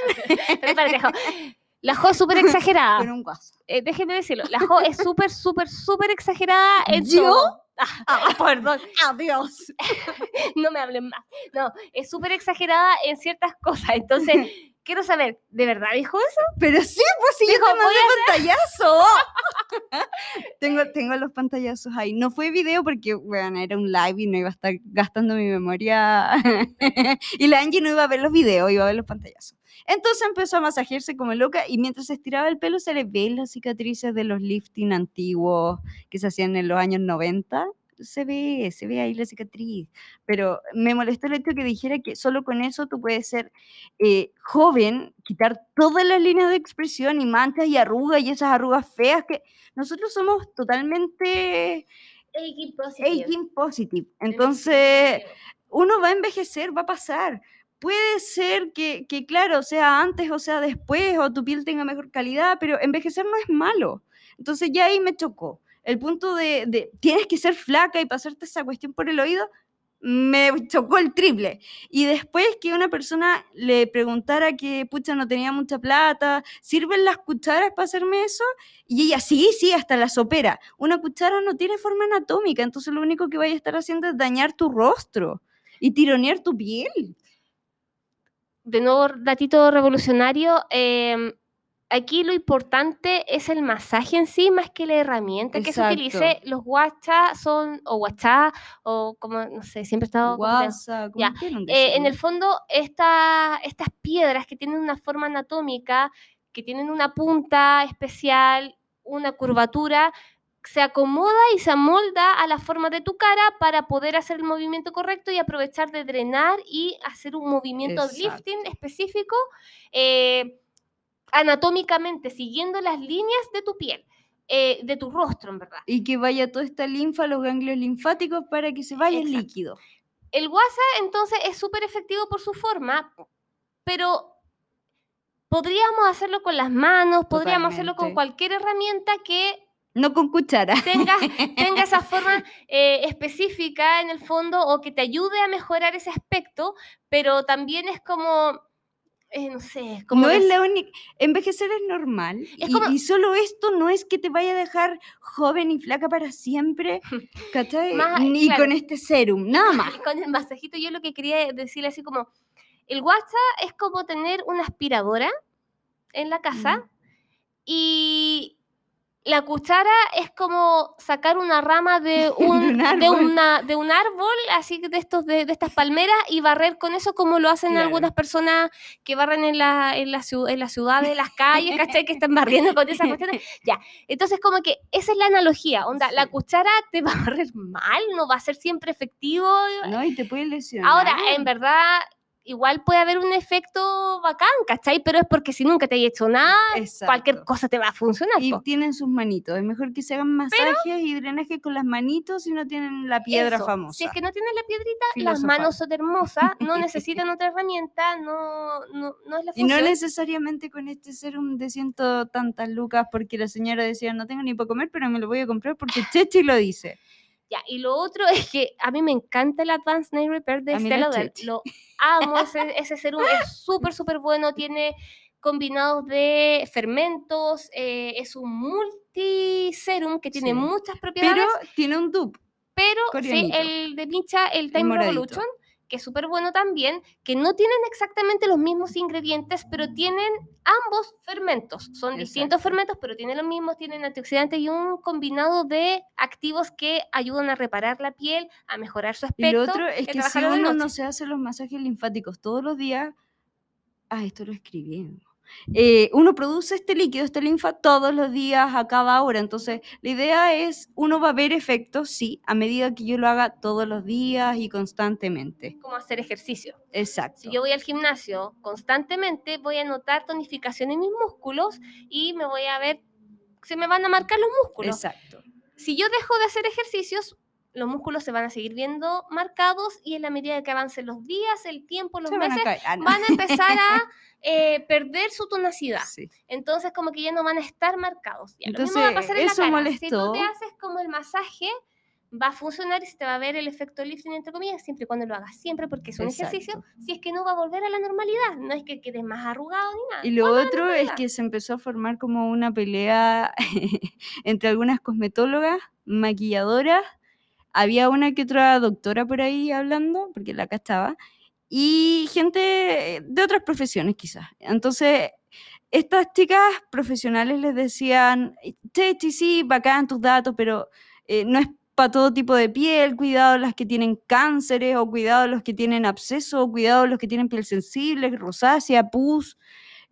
Pero La Jo es súper exagerada. Con un guaso. Eh, déjeme decirlo. La Jo es súper, súper, súper exagerada en ¿Yo? todo. Ah, perdón, Adiós. no me hablen más. No, es súper exagerada en ciertas cosas. Entonces, quiero saber, ¿de verdad dijo eso? Pero sí, pues sí, yo Dijo, te mandé pantallazo. tengo, tengo los pantallazos ahí. No fue video porque, bueno, era un live y no iba a estar gastando mi memoria. y la Angie no iba a ver los videos, iba a ver los pantallazos. Entonces empezó a masajearse como loca y mientras se estiraba el pelo se le ven las cicatrices de los lifting antiguos que se hacían en los años 90. Se ve, se ve ahí la cicatriz. Pero me molestó el hecho que dijera que solo con eso tú puedes ser eh, joven, quitar todas las líneas de expresión y manchas y arrugas y esas arrugas feas que nosotros somos totalmente aging positive. Entonces, uno va a envejecer, va a pasar. Puede ser que, que, claro, sea antes o sea después, o tu piel tenga mejor calidad, pero envejecer no es malo. Entonces ya ahí me chocó. El punto de, de tienes que ser flaca y pasarte esa cuestión por el oído, me chocó el triple. Y después que una persona le preguntara que, pucha, no tenía mucha plata, ¿sirven las cucharas para hacerme eso? Y ella, sí, sí, hasta la sopera. Una cuchara no tiene forma anatómica, entonces lo único que vaya a estar haciendo es dañar tu rostro y tironear tu piel. De nuevo, datito revolucionario. em, aquí lo importante es el masaje en sí más que la herramienta que se Exacto. utilice. Los guachas son, o guachá, o como, no sé, siempre he estado... Guasa, ¿cómo Ya, Eh, en el fondo, esta- estas piedras que tienen una forma anatómica, que tienen una punta especial, una curvatura, se acomoda y se amolda a la forma de tu cara para poder hacer el movimiento correcto y aprovechar de drenar y hacer un movimiento de lifting Exacto. específico eh, anatómicamente, siguiendo las líneas de tu piel, eh, de tu rostro, en verdad. Y que vaya toda esta linfa a los ganglios linfáticos para que se vaya el Exacto. líquido. El WhatsApp entonces es súper efectivo por su forma, pero podríamos hacerlo con las manos, podríamos hacerlo con cualquier herramienta que No con cuchara. tenga, tenga esa forma eh, específica en el fondo o que te ayude a mejorar ese aspecto, pero también es como, eh, no sé, como no es la única. Envejecer es normal. Es y, como- y solo esto no es que te vaya a dejar joven y flaca para siempre. ¿Cachai? Más- Ni claro. con este serum, nada más. con el masajito yo lo que quería decirle así como, el WhatsApp es como tener una aspiradora en la casa Mm. y la cuchara es como sacar una rama de un, un de árbol. una, de un árbol, así que de estos de, de estas palmeras y barrer con eso como lo hacen Claro. algunas personas que barren en la, en la, en las ciudades, en las calles, ¿cachai? Que están barriendo con esas cuestiones. Ya, entonces como que esa es la analogía, onda, la cuchara te va a barrer mal, no va a ser siempre efectivo. No, y te puedes lesionar. Ahora, en verdad, igual puede haber un efecto bacán, ¿cachai? Pero es porque si nunca te hay hecho nada, cualquier cosa te va a funcionar. Y po. tienen sus manitos. Es mejor que se hagan masajes y drenajes con las manitos si no tienen la piedra Eso, famosa. Si es que no tienes la piedrita, las manos son hermosas, no necesitan otra herramienta, no, no, no es la Y no función. necesariamente con este serum de ciento tantas lucas, porque la señora decía, no tengo ni para comer, pero me lo voy a comprar porque Chechi lo dice. Ya, y lo otro es que a mí me encanta el Advanced Nail Repair de A mí la Estée Lauder. Chechi. Lo amo, ese, ese serum es súper, súper bueno, tiene combinados de fermentos, eh, es un multiserum que tiene Sí. muchas propiedades. Pero tiene un dupe. Pero sí, el de Micha, el Time moradito. Revolution, que es súper bueno también, que no tienen exactamente los mismos ingredientes, pero tienen ambos fermentos. Son distintos fermentos, pero tienen los mismos, tienen antioxidantes y un combinado de activos que ayudan a reparar la piel, a mejorar su Y aspecto. lo otro es y que si uno no se hace los masajes linfáticos todos los días, ah, esto lo escribí. Eh, uno produce este líquido, esta linfa todos los días, a cada hora. Entonces, la idea es, uno va a ver efectos, sí, a medida que yo lo haga todos los días y constantemente. como hacer ejercicio. Exacto. Si yo voy al gimnasio constantemente, voy a notar tonificación en mis músculos y me voy a ver, se me van a marcar los músculos. Exacto. si yo dejo de hacer ejercicios, los músculos se van a seguir viendo marcados y en la medida que avancen los días, el tiempo, los Se van a meses. Ah, no. van a empezar a eh, perder su tonacidad. Sí. Entonces, como que ya no van a estar marcados. Ya, lo mismo Entonces, va a pasar en la. Si tú te haces como el masaje, va a funcionar y se te va a ver el efecto lifting, entre comillas, siempre y cuando lo hagas siempre, porque es un ejercicio, si es que no va a volver a la normalidad, no es que quedes más arrugado ni nada. Y lo otro es que se empezó a formar como una pelea entre algunas cosmetólogas, maquilladoras. Había una que otra doctora por ahí hablando, porque la acá estaba, y gente de otras profesiones quizás. Entonces, estas chicas profesionales les decían, Teti, sí, bacán tus datos, pero eh, no es para todo tipo de piel, cuidado las que tienen cánceres, o cuidado los que tienen absceso, o cuidado los que tienen piel sensible, rosácea, pus.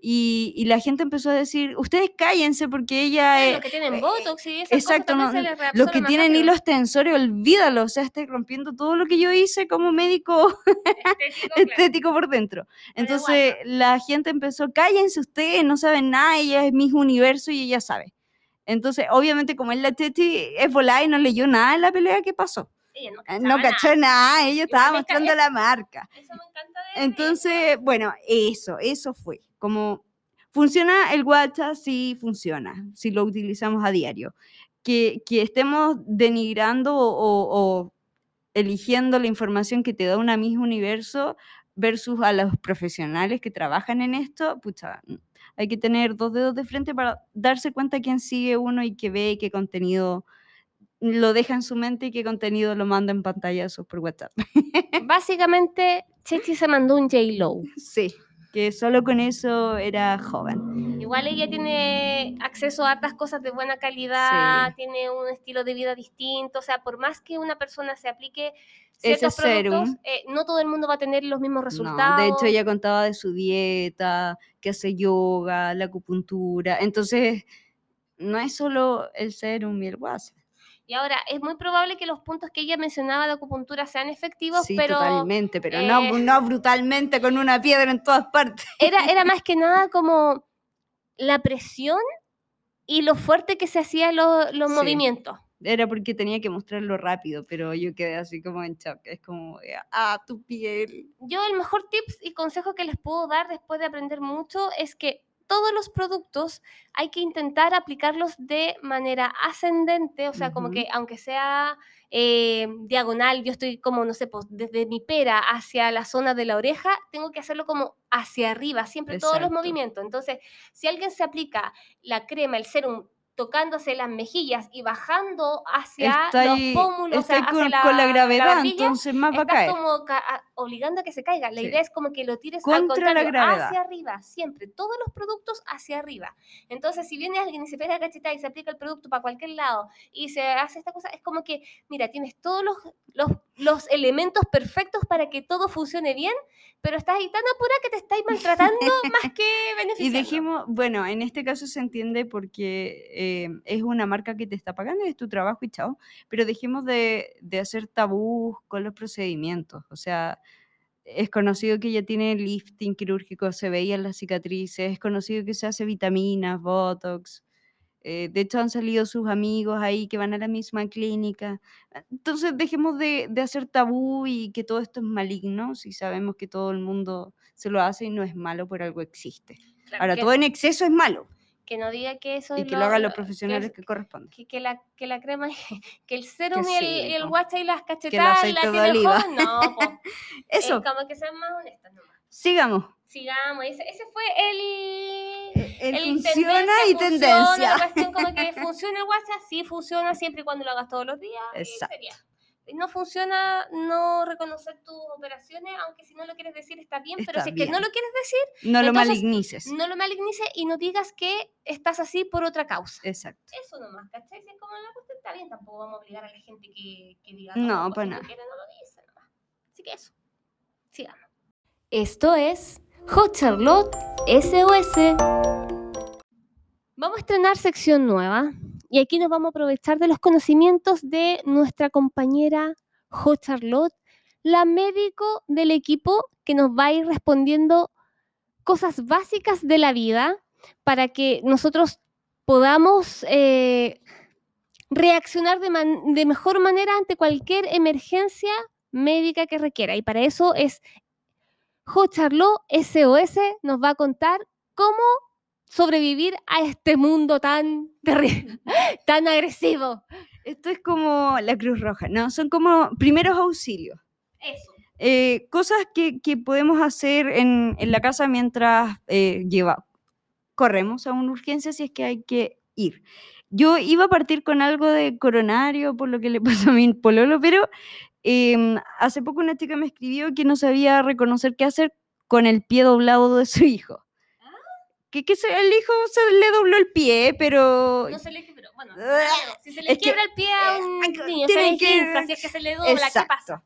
Y, y la gente empezó a decir, ustedes cállense porque ella... Sí, eh, los que tienen eh, botox y esas Exacto, cosas no, se les los que tienen rápido. hilos tensores, olvídalo, o sea, estoy rompiendo todo lo que yo hice como médico Estético, claro. estético por dentro. Entonces la gente empezó, cállense ustedes, no saben nada, ella es mi universo y ella sabe. Entonces, obviamente, como es la Teti, es volada y no leyó nada de la pelea que pasó. Ella no, Eh, No nada. cachó nada, ella Igual estaba mostrando es- la marca. Eso me encanta de de Entonces, bueno, eso, eso fue. Como funciona el WhatsApp, sí funciona, si lo utilizamos a diario. Que, que estemos denigrando o, o- eligiendo la información que te da una misma universo versus a los profesionales que trabajan en esto, pucha, hay que tener dos dedos de frente para darse cuenta quién sigue uno y que ve qué contenido lo deja en su mente y qué contenido lo manda en pantallazos por WhatsApp. Básicamente, Chechi se mandó un J-Lo. Sí, que solo con eso era joven. Igual ella tiene acceso a hartas cosas de buena calidad, Sí. tiene un estilo de vida distinto, o sea, por más que una persona se aplique Ese ciertos productos, serum. eh, no todo el mundo va a tener los mismos No, resultados. de hecho ella contaba de su dieta, que hace yoga, la acupuntura. Entonces, no es solo el serum y el WhatsApp. Y ahora, es muy probable que los puntos que ella mencionaba de acupuntura sean efectivos, Sí, pero totalmente, pero no, eh, no brutalmente con una piedra en todas partes. era, era más que nada como la presión y lo fuerte que se hacían los, los Sí. movimientos. Era porque tenía que mostrarlo rápido, pero yo quedé así como en shock. Es como, eh, ah, tu piel. Yo el mejor tips y consejo que les puedo dar después de aprender mucho es que todos los productos hay que intentar aplicarlos de manera ascendente, o sea, como que aunque sea eh, diagonal, yo estoy como, no sé, pues desde mi pera hacia la zona de la oreja, tengo que hacerlo como hacia arriba, siempre todos los movimientos. Entonces, si alguien se aplica la crema, el serum, tocándose las mejillas y bajando hacia Está los pómulos, o sea, está hacia con, la, con la gravedad, barbilla, entonces más va a caer. como ca- a- obligando a que se caiga. La Sí. idea es como que lo tires al Contra la contrario, gravedad. hacia arriba, siempre, todos los productos hacia arriba. Entonces, si viene alguien y se pega cacheta y se aplica el producto para cualquier lado y se hace esta cosa, es como que, mira, tienes todos los, los, los elementos perfectos para que todo funcione bien, pero estás ahí tan apurada que te estáis maltratando más que Y beneficiando. dejemos, bueno, en este caso se entiende porque eh, es una marca que te está pagando es tu trabajo y chao, pero dejemos de, de hacer tabús con los procedimientos. O sea, es conocido que ella tiene lifting quirúrgico, se veían las cicatrices, es conocido que se hace vitaminas, botox. eh, de hecho, han salido sus amigos ahí que van a la misma clínica. Entonces, dejemos de, de hacer tabú y que todo esto es maligno, si sabemos que todo el mundo se lo hace y no es malo, por algo existe. Claro, Ahora, todo en exceso es malo que no diga que eso y es que lo hagan los que profesionales es- que corresponden. que, que la, que la crema, que el serum y, sí, el, y el guacha y las cachetadas aceite la de tiene oliva. no, po. Eso, Eh, como que sean más honestas nomás. sigamos. Sigamos, ese, ese fue el... El, el funciona tendencia, y funciona, tendencia. La cuestión como que funciona el WhatsApp, sí funciona siempre y cuando lo hagas todos los días. y Exacto. sería. No funciona no reconocer tus operaciones, aunque si no lo quieres decir está bien, pero si es que no lo quieres decir, No lo malignices. no lo malignices y no digas que estás así por otra causa. Exacto. Eso nomás, ¿cachai? Si es como la cuestión está bien, tampoco vamos a obligar a la gente que, que diga No, si nada. quiere, no lo dice nomás. Así que eso. Sigamos. Esto es Hot Charlotte SOS. Vamos a estrenar sección nueva y aquí nos vamos a aprovechar de los conocimientos de nuestra compañera Hot Charlotte, la médico del equipo que nos va a ir respondiendo cosas básicas de la vida para que nosotros podamos eh, reaccionar de mejor manera ante cualquier emergencia médica que requiera. Y para eso es Jo Charlot SOS nos va a contar cómo sobrevivir a este mundo tan terri- tan agresivo. Esto es como la Cruz Roja, ¿no? Son como primeros auxilios. Eso. Eh, cosas que, que podemos hacer en, en la casa mientras eh, lleva, corremos a una urgencia si es que hay que ir. Yo iba a partir con algo de coronario por lo que le pasó a mi pololo, pero em, hace poco una chica me escribió que no sabía reconocer qué hacer con el pie doblado de su hijo. Que, que se- el hijo se le dobló el pie, pero... No se le quiebra, bueno, si se le es que- quiebra el pie a un eh, niño, se tienen que- si es que se le dobla, ¿qué pasa?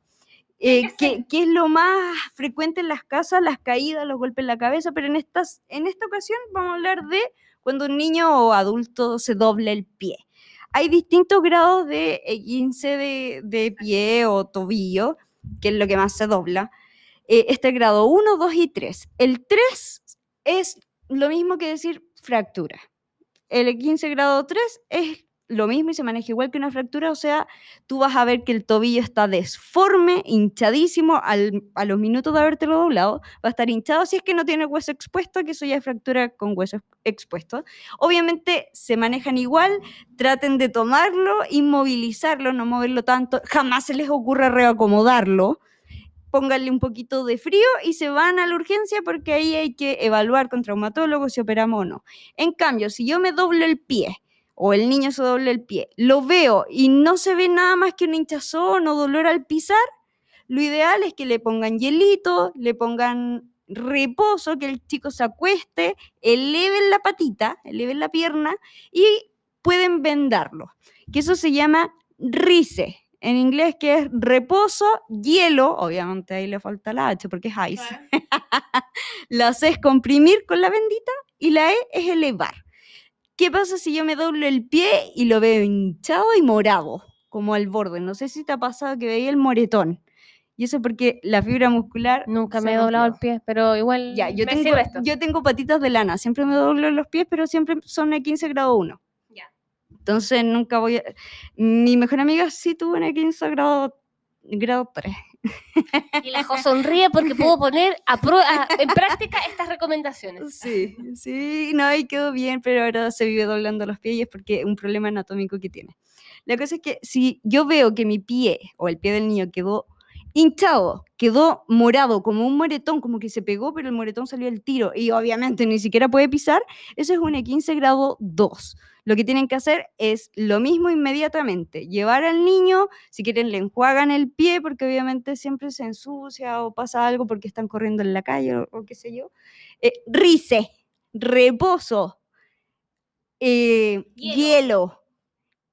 Eh, que, que es lo más frecuente en las casas, las caídas, los golpes en la cabeza, pero en, estas, en esta ocasión vamos a hablar de cuando un niño o adulto se dobla el pie. Hay distintos grados de esguince de, de pie o tobillo, que es lo que más se dobla. Eh, este grado 1, 2 y 3. El 3 es lo mismo que decir fractura. El 15 grado 3 es lo mismo y se maneja igual que una fractura, o sea, tú vas a ver que el tobillo está desforme, hinchadísimo, al- a los minutos de habértelo doblado, va a estar hinchado si es que no tiene hueso expuesto, que eso ya es fractura con hueso ex- expuesto. Obviamente se manejan igual, traten de tomarlo, inmovilizarlo, no moverlo tanto, jamás se les ocurra reacomodarlo. Pónganle un poquito de frío y se van a la urgencia porque ahí hay que evaluar con traumatólogo si operamos o no. En cambio, si yo me doblo el pie o el niño se dobla el pie, lo veo y no se ve nada más que una hinchazón o dolor al pisar, lo ideal es que le pongan hielito, le pongan reposo, que el chico se acueste, eleven la patita, eleven la pierna y pueden vendarlo. Que eso se llama rice. En inglés que es reposo, hielo, obviamente ahí le falta la H porque es ice. La C es comprimir con la bendita y la E es elevar. ¿Qué pasa si yo me doblo el pie y lo veo hinchado y morado, como al borde? No sé si te ha pasado que veía el moretón. Y eso porque la fibra muscular... Nunca me he doblado el pie, pero igual Ya, yo me tengo, sirve esto. yo tengo patitas de lana, siempre me doblo los pies, pero siempre son de 15 grado 1. Entonces nunca voy a... Mi mejor amiga sí tuvo una 15 grado, grado 3. Y la Jo sonríe porque puedo poner a en práctica estas recomendaciones. Sí, sí, no, y quedó bien, pero ahora se vive doblando los pies y es porque un problema anatómico que tiene. La cosa es que si yo veo que mi pie o el pie del niño quedó hinchado, quedó morado, como un moretón, como que se pegó, pero el moretón salió al tiro y obviamente ni siquiera puede pisar, eso es un 15 grado 2. Lo que tienen que hacer es lo mismo inmediatamente, llevar al niño, si quieren le enjuagan el pie, porque obviamente siempre se ensucia o pasa algo porque están corriendo en la calle o, o qué sé yo. Eh, rice, reposo, eh, Hielo. hielo,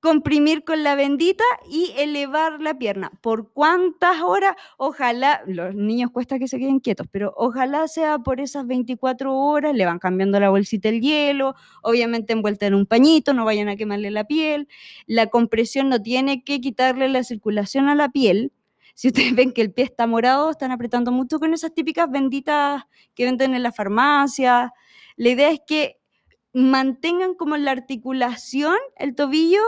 comprimir con la bendita y elevar la pierna. ¿Por cuántas horas? Ojalá, los niños cuesta que se queden quietos, pero ojalá sea por esas 24 horas, le van cambiando la bolsita el hielo, obviamente envuelta en un pañito, no vayan a quemarle la piel. La compresión no tiene que quitarle la circulación a la piel. Si ustedes ven que el pie está morado, están apretando mucho con esas típicas benditas que venden en la farmacia. La idea es que mantengan como la articulación, el tobillo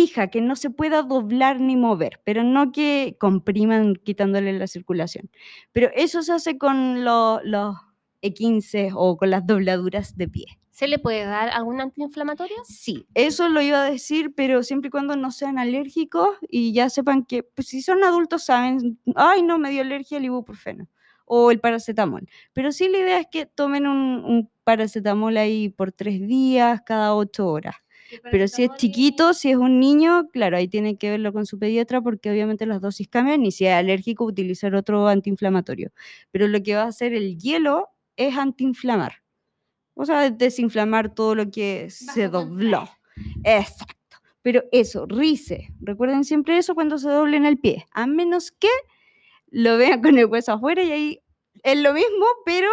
fija, que no se pueda doblar ni mover, pero no que compriman quitándole la circulación. Pero eso se hace con lo- los E15 o con las dobladuras de pie. ¿Se le puede dar algún antiinflamatorio? Sí, eso lo iba a decir, pero siempre y cuando no sean alérgicos y ya sepan que, pues si son adultos saben, ay, no, me dio alergia al ibuprofeno o el paracetamol. Pero sí la idea es que tomen un, un paracetamol ahí por tres días, cada ocho horas. Pero si es chiquito, si es un niño, claro, ahí tienen que verlo con su pediatra porque obviamente las dosis cambian y si es alérgico utilizar otro antiinflamatorio. Pero lo que va a hacer el hielo es antiinflamar. O sea, desinflamar todo lo que se dobló. Exacto. Pero eso, rice. Recuerden siempre eso cuando se doblen el pie. A menos que lo vean con el hueso afuera y ahí es lo mismo, pero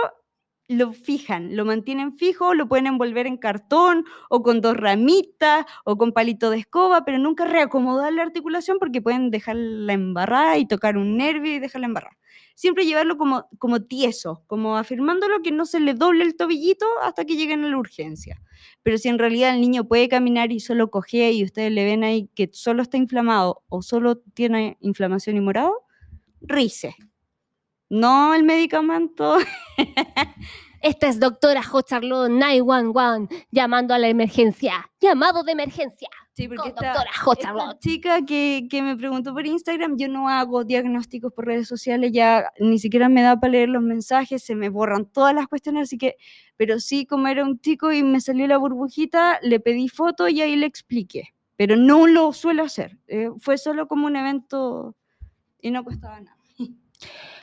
lo fijan, lo mantienen fijo, lo pueden envolver en cartón o con dos ramitas o con palito de escoba, pero nunca reacomodar la articulación porque pueden dejarla embarrada y tocar un nervio y dejarla embarrada. Siempre llevarlo como, como tieso, como afirmándolo que no se le doble el tobillito hasta que lleguen a la urgencia. Pero si en realidad el niño puede caminar y solo cojea y ustedes le ven ahí que solo está inflamado o solo tiene inflamación y morado, rice. No el medicamento Esta es doctora Ho Charlotte 911 llamando a la emergencia. Llamado de emergencia. Sí, Con porque esta, doctora Ho esta Charlotte. chica que, que me preguntó por Instagram, yo no hago diagnósticos por redes sociales, ya ni siquiera me da para leer los mensajes, se me borran todas las cuestiones, así que, pero sí, como era un chico y me salió la burbujita, le pedí foto y ahí le expliqué, pero no lo suelo hacer, eh, fue solo como un evento y no costaba nada.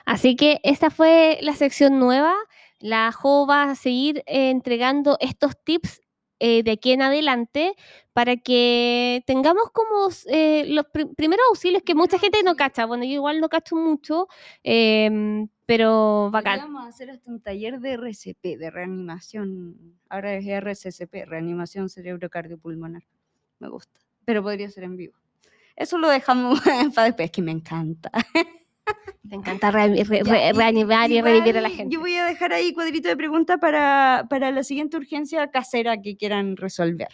Así que esta fue la sección nueva. La Jo va a seguir eh, entregando estos tips eh, de aquí en adelante para que tengamos como eh, los pri- primeros auxilios que mucha gente no cacha. Bueno, yo igual no cacho mucho, em, pero bacán. Vamos a hacer hasta un taller de RCP, de reanimación, ahora es RCCP, reanimación cerebrocardiopulmonar, me gusta, pero podría ser en vivo. Eso lo dejamos para después, que me encanta. Me encanta re- re- re- y- reanimar y revivir a la gente. Yo voy a dejar ahí cuadrito de pregunta para, para la siguiente urgencia casera que quieran resolver.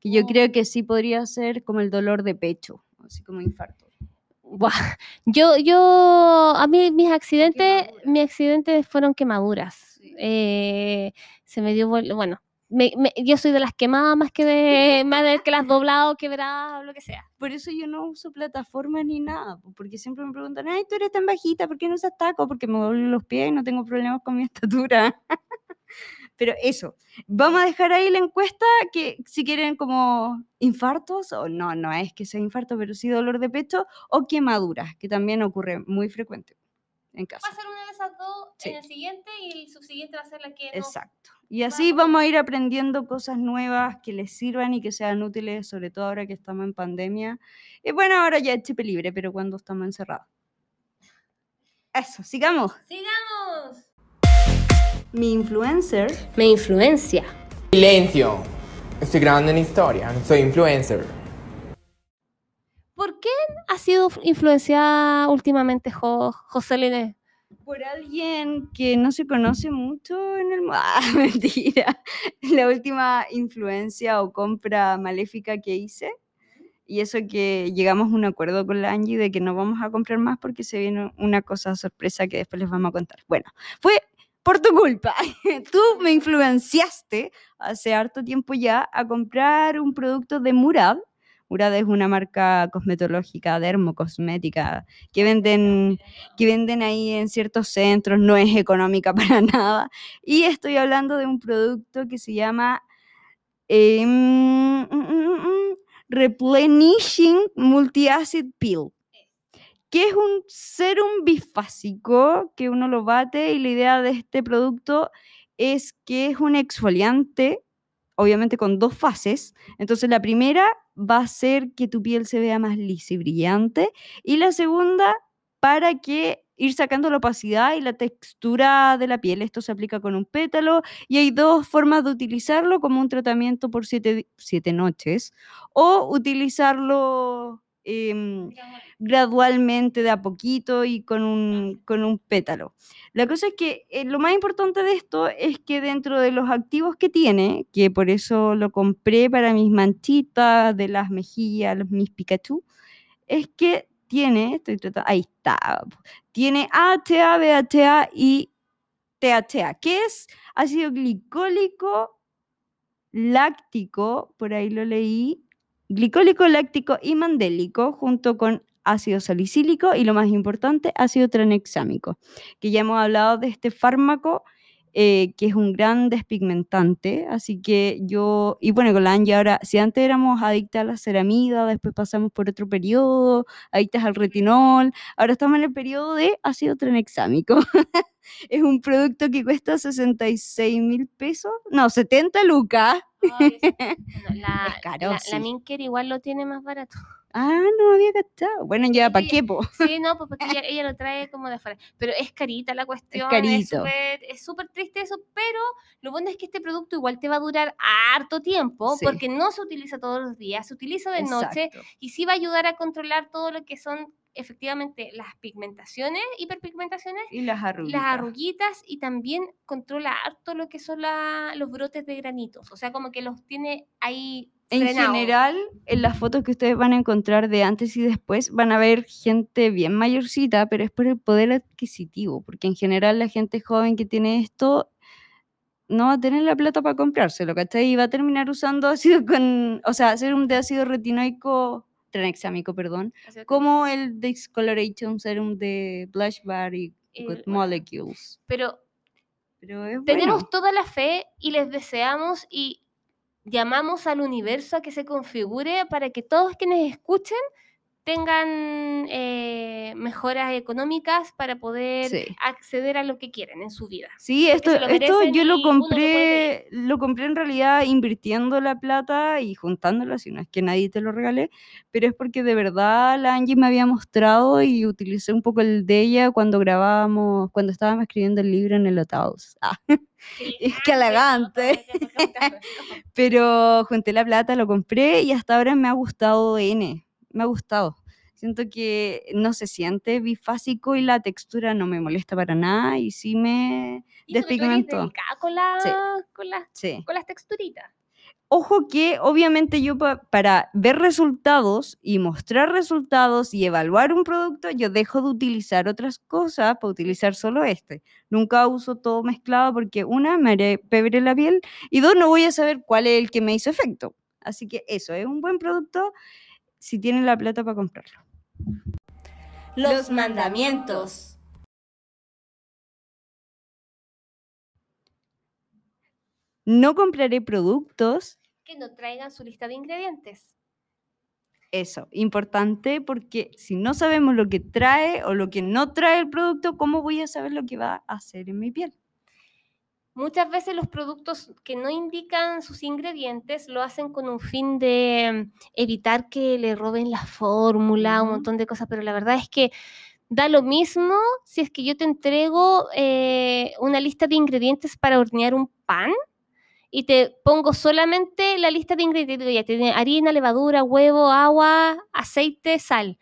Que yo Oh. creo que sí podría ser como el dolor de pecho, así como infarto. Buah, Yo, yo, a mí mis accidentes, mis accidentes fueron quemaduras. Sí. Eh, se me dio, bueno, me- me- yo soy de las quemadas más que de, más de que las dobladas o quebradas o lo que sea. Por eso yo no uso plataformas ni nada, po, porque siempre me preguntan, ay, tú eres tan bajita, ¿por qué no usas taco? Porque me duelen los pies y no tengo problemas con mi estatura. Pero eso, vamos a dejar ahí la encuesta que si quieren como infartos, o no, no es que sea infarto, pero sí dolor de pecho, o quemaduras, que también ocurre muy frecuente en casa. ser una de esas dos Sí. el siguiente y el subsiguiente va a ser la que Exacto. Y así vamos a ir aprendiendo cosas nuevas que les sirvan y que sean útiles, sobre todo ahora que estamos en pandemia. Y bueno, ahora ya es chip libre, pero cuando estamos encerrados. Eso, sigamos. ¡Sigamos! Mi influencer. Me influencia. Silencio. Estoy grabando una historia. Soy influencer. ¿Por quién ha sido influenciada últimamente Jo- José Liné? Por alguien que no se conoce mucho en el mundo. Ah, mentira. La última influencia o compra maléfica que hice. Y eso que llegamos a un acuerdo con la Angie de que no vamos a comprar más porque se viene una cosa sorpresa que después les vamos a contar. Bueno, fue por tu culpa. Tú me influenciaste hace harto tiempo ya a comprar un producto de Murad. Murad es una marca cosmetológica, dermocosmética, que venden, que venden ahí en ciertos centros, no es económica para nada. Y estoy hablando de un producto que se llama mm, Replenishing Multi-Acid Peel, que es un serum bifásico que uno lo bate y la idea de este producto es que es un exfoliante, obviamente con dos fases. Entonces la primera va a hacer que tu piel se vea más lisa y brillante y la segunda para que ir sacando la opacidad y la textura de la piel. Esto se aplica con un pétalo y hay dos formas de utilizarlo, como un tratamiento por siete, siete noches o utilizarlo em, gradualmente, de a poquito y con un, con un pétalo. La cosa es que eh, lo más importante de esto es que dentro de los activos que tiene, que por eso lo compré para mis manchitas de las mejillas, mis Pikachu, es que tiene, estoy tratando, ahí está, tiene AHA, BHA y THA, que es ácido glicólico láctico, por ahí lo leí, glicólico, láctico y mandélico, junto con ácido salicílico y lo más importante, ácido tranexámico, que ya hemos hablado de este fármaco, eh, que es un gran despigmentante, así que yo, y bueno, con la Angie ahora, si antes éramos adictas a la ceramida, después pasamos por otro periodo, adictas al retinol, ahora estamos en el periodo de ácido tranexámico. es un producto que cuesta 66 mil pesos, no, 70 lucas. Ay, es- la, Es caro, la, la sí. Minker igual lo tiene más barato. Ah, no había gastado. Bueno, ya, ¿para qué, po? Sí, no, pues porque ella, ella lo trae como de afuera. Pero es carita la cuestión. carito. súper- Es súper triste eso, pero lo bueno es que este producto igual te va a durar harto tiempo Sí. porque no se utiliza todos los días, se utiliza de noche y sí va a ayudar a controlar todo lo que son efectivamente las pigmentaciones, hiperpigmentaciones, Y las arruguitas. las arruguitas y también controla harto lo que son la- los brotes de granitos. O sea, como que los tiene ahí. En general, en las fotos que ustedes van a encontrar de antes y después, van a ver gente bien mayorcita, pero es por el poder adquisitivo, porque en general la gente joven que tiene esto no va a tener la plata para comprárselo, ¿cachai? Y va a terminar usando ácido con, o sea, serum de ácido retinoico, tranexámico, perdón, como el Discoloration Serum de Blush Bar y Good. Molecules. Pero Pero es tenemos bueno. toda la fe y les deseamos y llamamos al universo a que se configure para que todos quienes escuchen tengan eh, mejoras económicas para poder Sí. acceder a lo que quieren en su vida. Sí, esto, esto yo lo uno lo compré, lo compré en realidad invirtiendo la plata y juntándola, si no es que nadie te lo regale, pero es porque de verdad la Angie me había mostrado y utilicé un poco el de ella cuando grabábamos, cuando estábamos escribiendo el libro en el Otaus. Ah, Es que elegante. pero junté la plata, lo compré y hasta ahora me ha gustado N, me ha gustado. Siento que no se siente bifásico y la textura no me molesta para nada y sí me Y despigmentó. con, la, Sí. con, las- Sí. con las texturitas. Ojo que obviamente yo pa- para ver resultados y mostrar resultados y evaluar un producto, yo dejo de utilizar otras cosas para utilizar solo este. Nunca uso todo mezclado porque una, me haré pebre la piel y dos, no voy a saber cuál es el que me hizo efecto. Así que eso, es un buen producto si tienen la plata para comprarlo. Los mandamientos. No compraré productos Que no traigan su lista de ingredientes. Eso, importante porque si no sabemos lo que trae o lo que no trae el producto, ¿cómo voy a saber lo que va a hacer en mi piel? Muchas veces los productos que no indican sus ingredientes lo hacen con un fin de mm, evitar que le roben la fórmula, un montón de cosas, pero la verdad es que da lo mismo si es que yo te entrego eh, una lista de ingredientes para hornear un pan y te pongo solamente la lista de ingredientes. Ya tiene harina, levadura, huevo, agua, aceite, sal.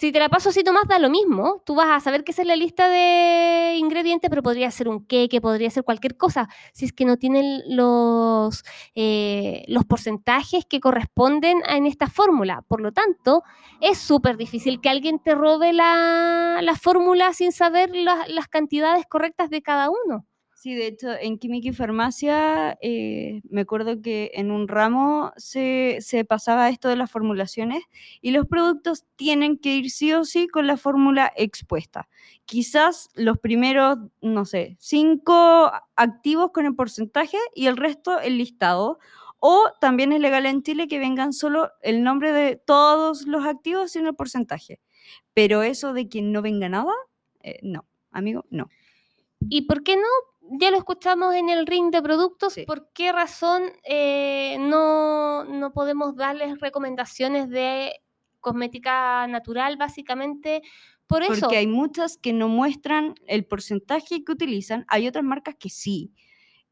Si te la paso así nomás, da lo mismo. Tú vas a saber que esa es la lista de ingredientes, pero podría ser un queque, podría ser cualquier cosa. Si es que no tienen los, eh, los porcentajes que corresponden en esta fórmula. Por lo tanto, es súper difícil que alguien te robe la, la fórmula sin saber la- las cantidades correctas de cada uno. Sí, de hecho, en química y farmacia eh, me acuerdo que en un ramo se, se pasaba esto de las formulaciones y los productos tienen que ir sí o sí con la fórmula expuesta. Quizás los primeros, no sé, cinco activos con el porcentaje y el resto el listado. O también es legal en Chile que vengan solo el nombre de todos los activos sin el porcentaje. Pero eso de que no venga nada, eh, no, amigo, no. ¿Y por qué no? Ya lo escuchamos en el ring de productos. Sí. ¿Por qué razón eh, no, no podemos darles recomendaciones de cosmética natural, básicamente? Por eso. Porque hay muchas que no muestran el porcentaje que utilizan, hay otras marcas que sí.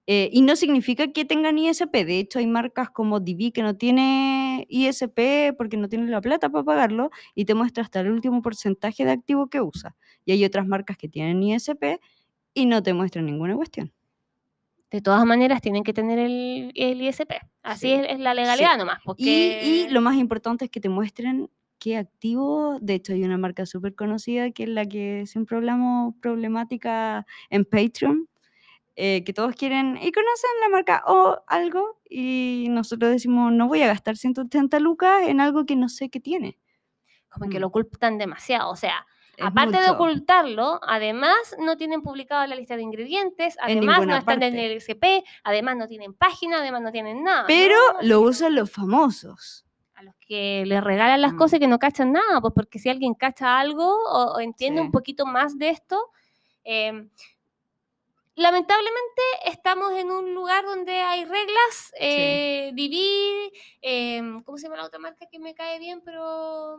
Eh, y no significa que tengan ISP, de hecho hay marcas como DV que no tiene ISP porque no tiene la plata para pagarlo y te muestra hasta el último porcentaje de activo que usa. Y hay otras marcas que tienen ISP y no te muestran ninguna cuestión. De todas maneras, tienen que tener el, el ISP. Así Sí, es, es la legalidad nomás. Y, Porque... y lo más importante es que te muestren qué activo, de hecho hay una marca súper conocida que es la que siempre hablamos problemática en Patreon, eh, que todos quieren y conocen la marca o algo y nosotros decimos no voy a gastar 180 lucas en algo que no sé qué tiene. como que Mm. lo ocultan demasiado. O sea, Es aparte de ocultarlo, además no tienen publicado la lista de ingredientes, además no están en el SP, además no tienen página, además no tienen nada. Pero ¿no? lo usan los famosos. a los que les regalan las Mm. cosas y que no cachan nada, pues porque si alguien cacha algo o, o entiende Sí. un poquito más de esto, eh, lamentablemente estamos en un lugar donde hay reglas, eh, Viví, eh, ¿cómo se llama la otra marca que me cae bien? Pero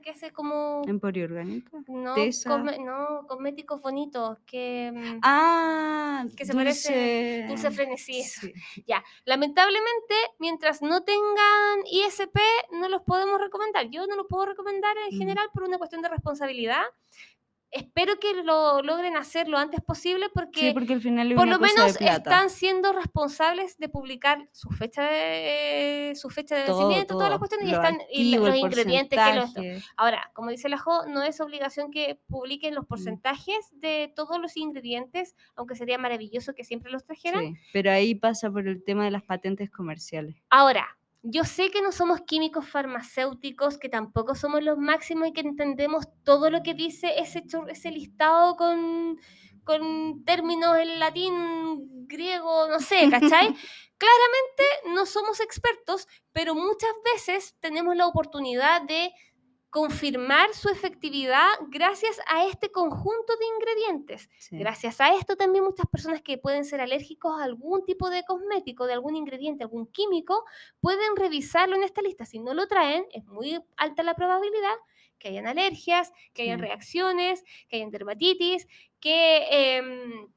que hace como... Emporio Orgánico. No, come- no, cosméticos bonitos, que... mm, Ah, Que se parece dulce, dulce frenesí, sí. Ya, lamentablemente, mientras no tengan ISP, no los podemos recomendar. Yo no los puedo recomendar en Mm. general por una cuestión de responsabilidad. Espero que lo logren hacer lo antes posible porque Sí, porque al final por lo menos están siendo responsables de publicar su fecha de, su fecha de Todo, vencimiento, todas las cuestiones y están y los ingredientes que los porcentaje. Ahora, como dice la Jo, no es obligación que publiquen Mm. los porcentajes de todos los ingredientes, aunque sería maravilloso que siempre los trajeran. Sí, pero ahí pasa por el tema de las patentes comerciales. Ahora, yo sé que no somos químicos farmacéuticos, que tampoco somos los máximos y que entendemos todo lo que dice ese, ese listado con, con términos en latín, griego, no sé, ¿cachai? Claramente no somos expertos, pero muchas veces tenemos la oportunidad de confirmar su efectividad gracias a este conjunto de ingredientes. Sí. Gracias a esto también muchas personas que pueden ser alérgicos a algún tipo de cosmético, de algún ingrediente, algún químico, pueden revisarlo en esta lista. Si no lo traen, es muy alta la probabilidad que hayan alergias, que hayan Sí. reacciones, que hayan dermatitis, que, em,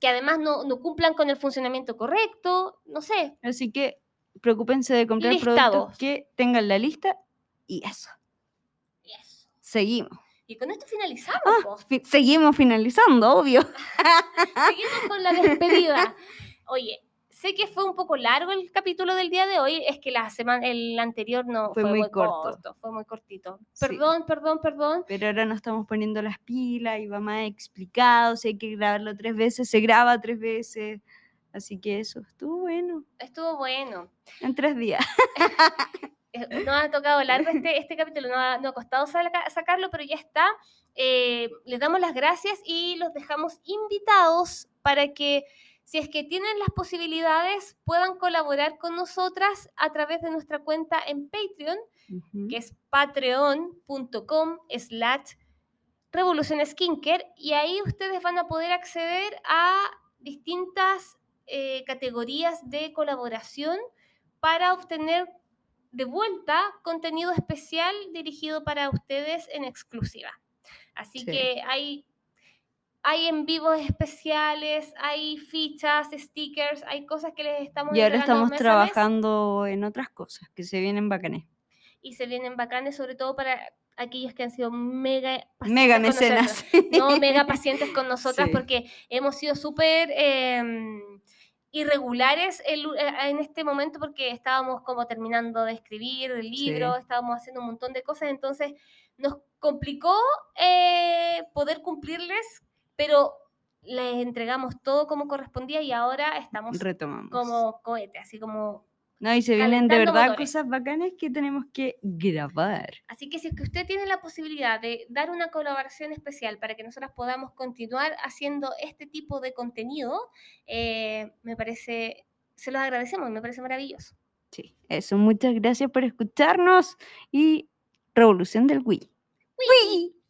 que además no, no cumplan con el funcionamiento correcto, no sé. Así que preocúpense de comprar productos Listados. que tengan la lista y eso. Seguimos. Y con esto finalizamos. Ah, fi- seguimos finalizando, obvio. Seguimos con la despedida. Oye, sé que fue un poco largo el capítulo del día de hoy, es que la semana, el anterior no Fue fue, muy muy corto. corto. fue muy cortito. Sí. Perdón, perdón, perdón. Pero ahora nos estamos poniendo las pilas y va más explicado. Si hay que grabarlo tres veces, se graba tres veces. Así que eso estuvo bueno. Estuvo bueno. En tres días. Eh, No ha tocado largo este, este capítulo, no ha, no ha costado saca- sacarlo, pero ya está. Eh, les damos las gracias y los dejamos invitados para que, si es que tienen las posibilidades, puedan colaborar con nosotras a través de nuestra cuenta en Patreon. Que es patreon.com slash revolución skincare y ahí ustedes van a poder acceder a distintas eh, categorías de colaboración para obtener de vuelta contenido especial dirigido para ustedes en exclusiva. Así Sí. que hay, hay en vivos especiales, hay fichas, stickers, hay cosas que les estamos Y ahora estamos mes a mes trabajando en otras cosas que se vienen bacanes. y se vienen bacanes, sobre todo para aquellos que han sido mega Mega mecenas. No, mega pacientes con nosotras Sí. porque hemos sido súper em, irregulares el- eh, en este momento porque estábamos como terminando de escribir el libro, estábamos haciendo un montón de cosas, entonces nos complicó eh, poder cumplirles, pero les entregamos todo como correspondía y ahora estamos Retomamos. como cohete, así como No, y se vienen de verdad motores. cosas bacanas que tenemos que grabar. Así que si es que usted tiene la posibilidad de dar una colaboración especial para que nosotras podamos continuar haciendo este tipo de contenido, eh, me parece, se los agradecemos, me parece maravilloso. Sí, eso. Muchas gracias por escucharnos y revolución del Wii. Wii.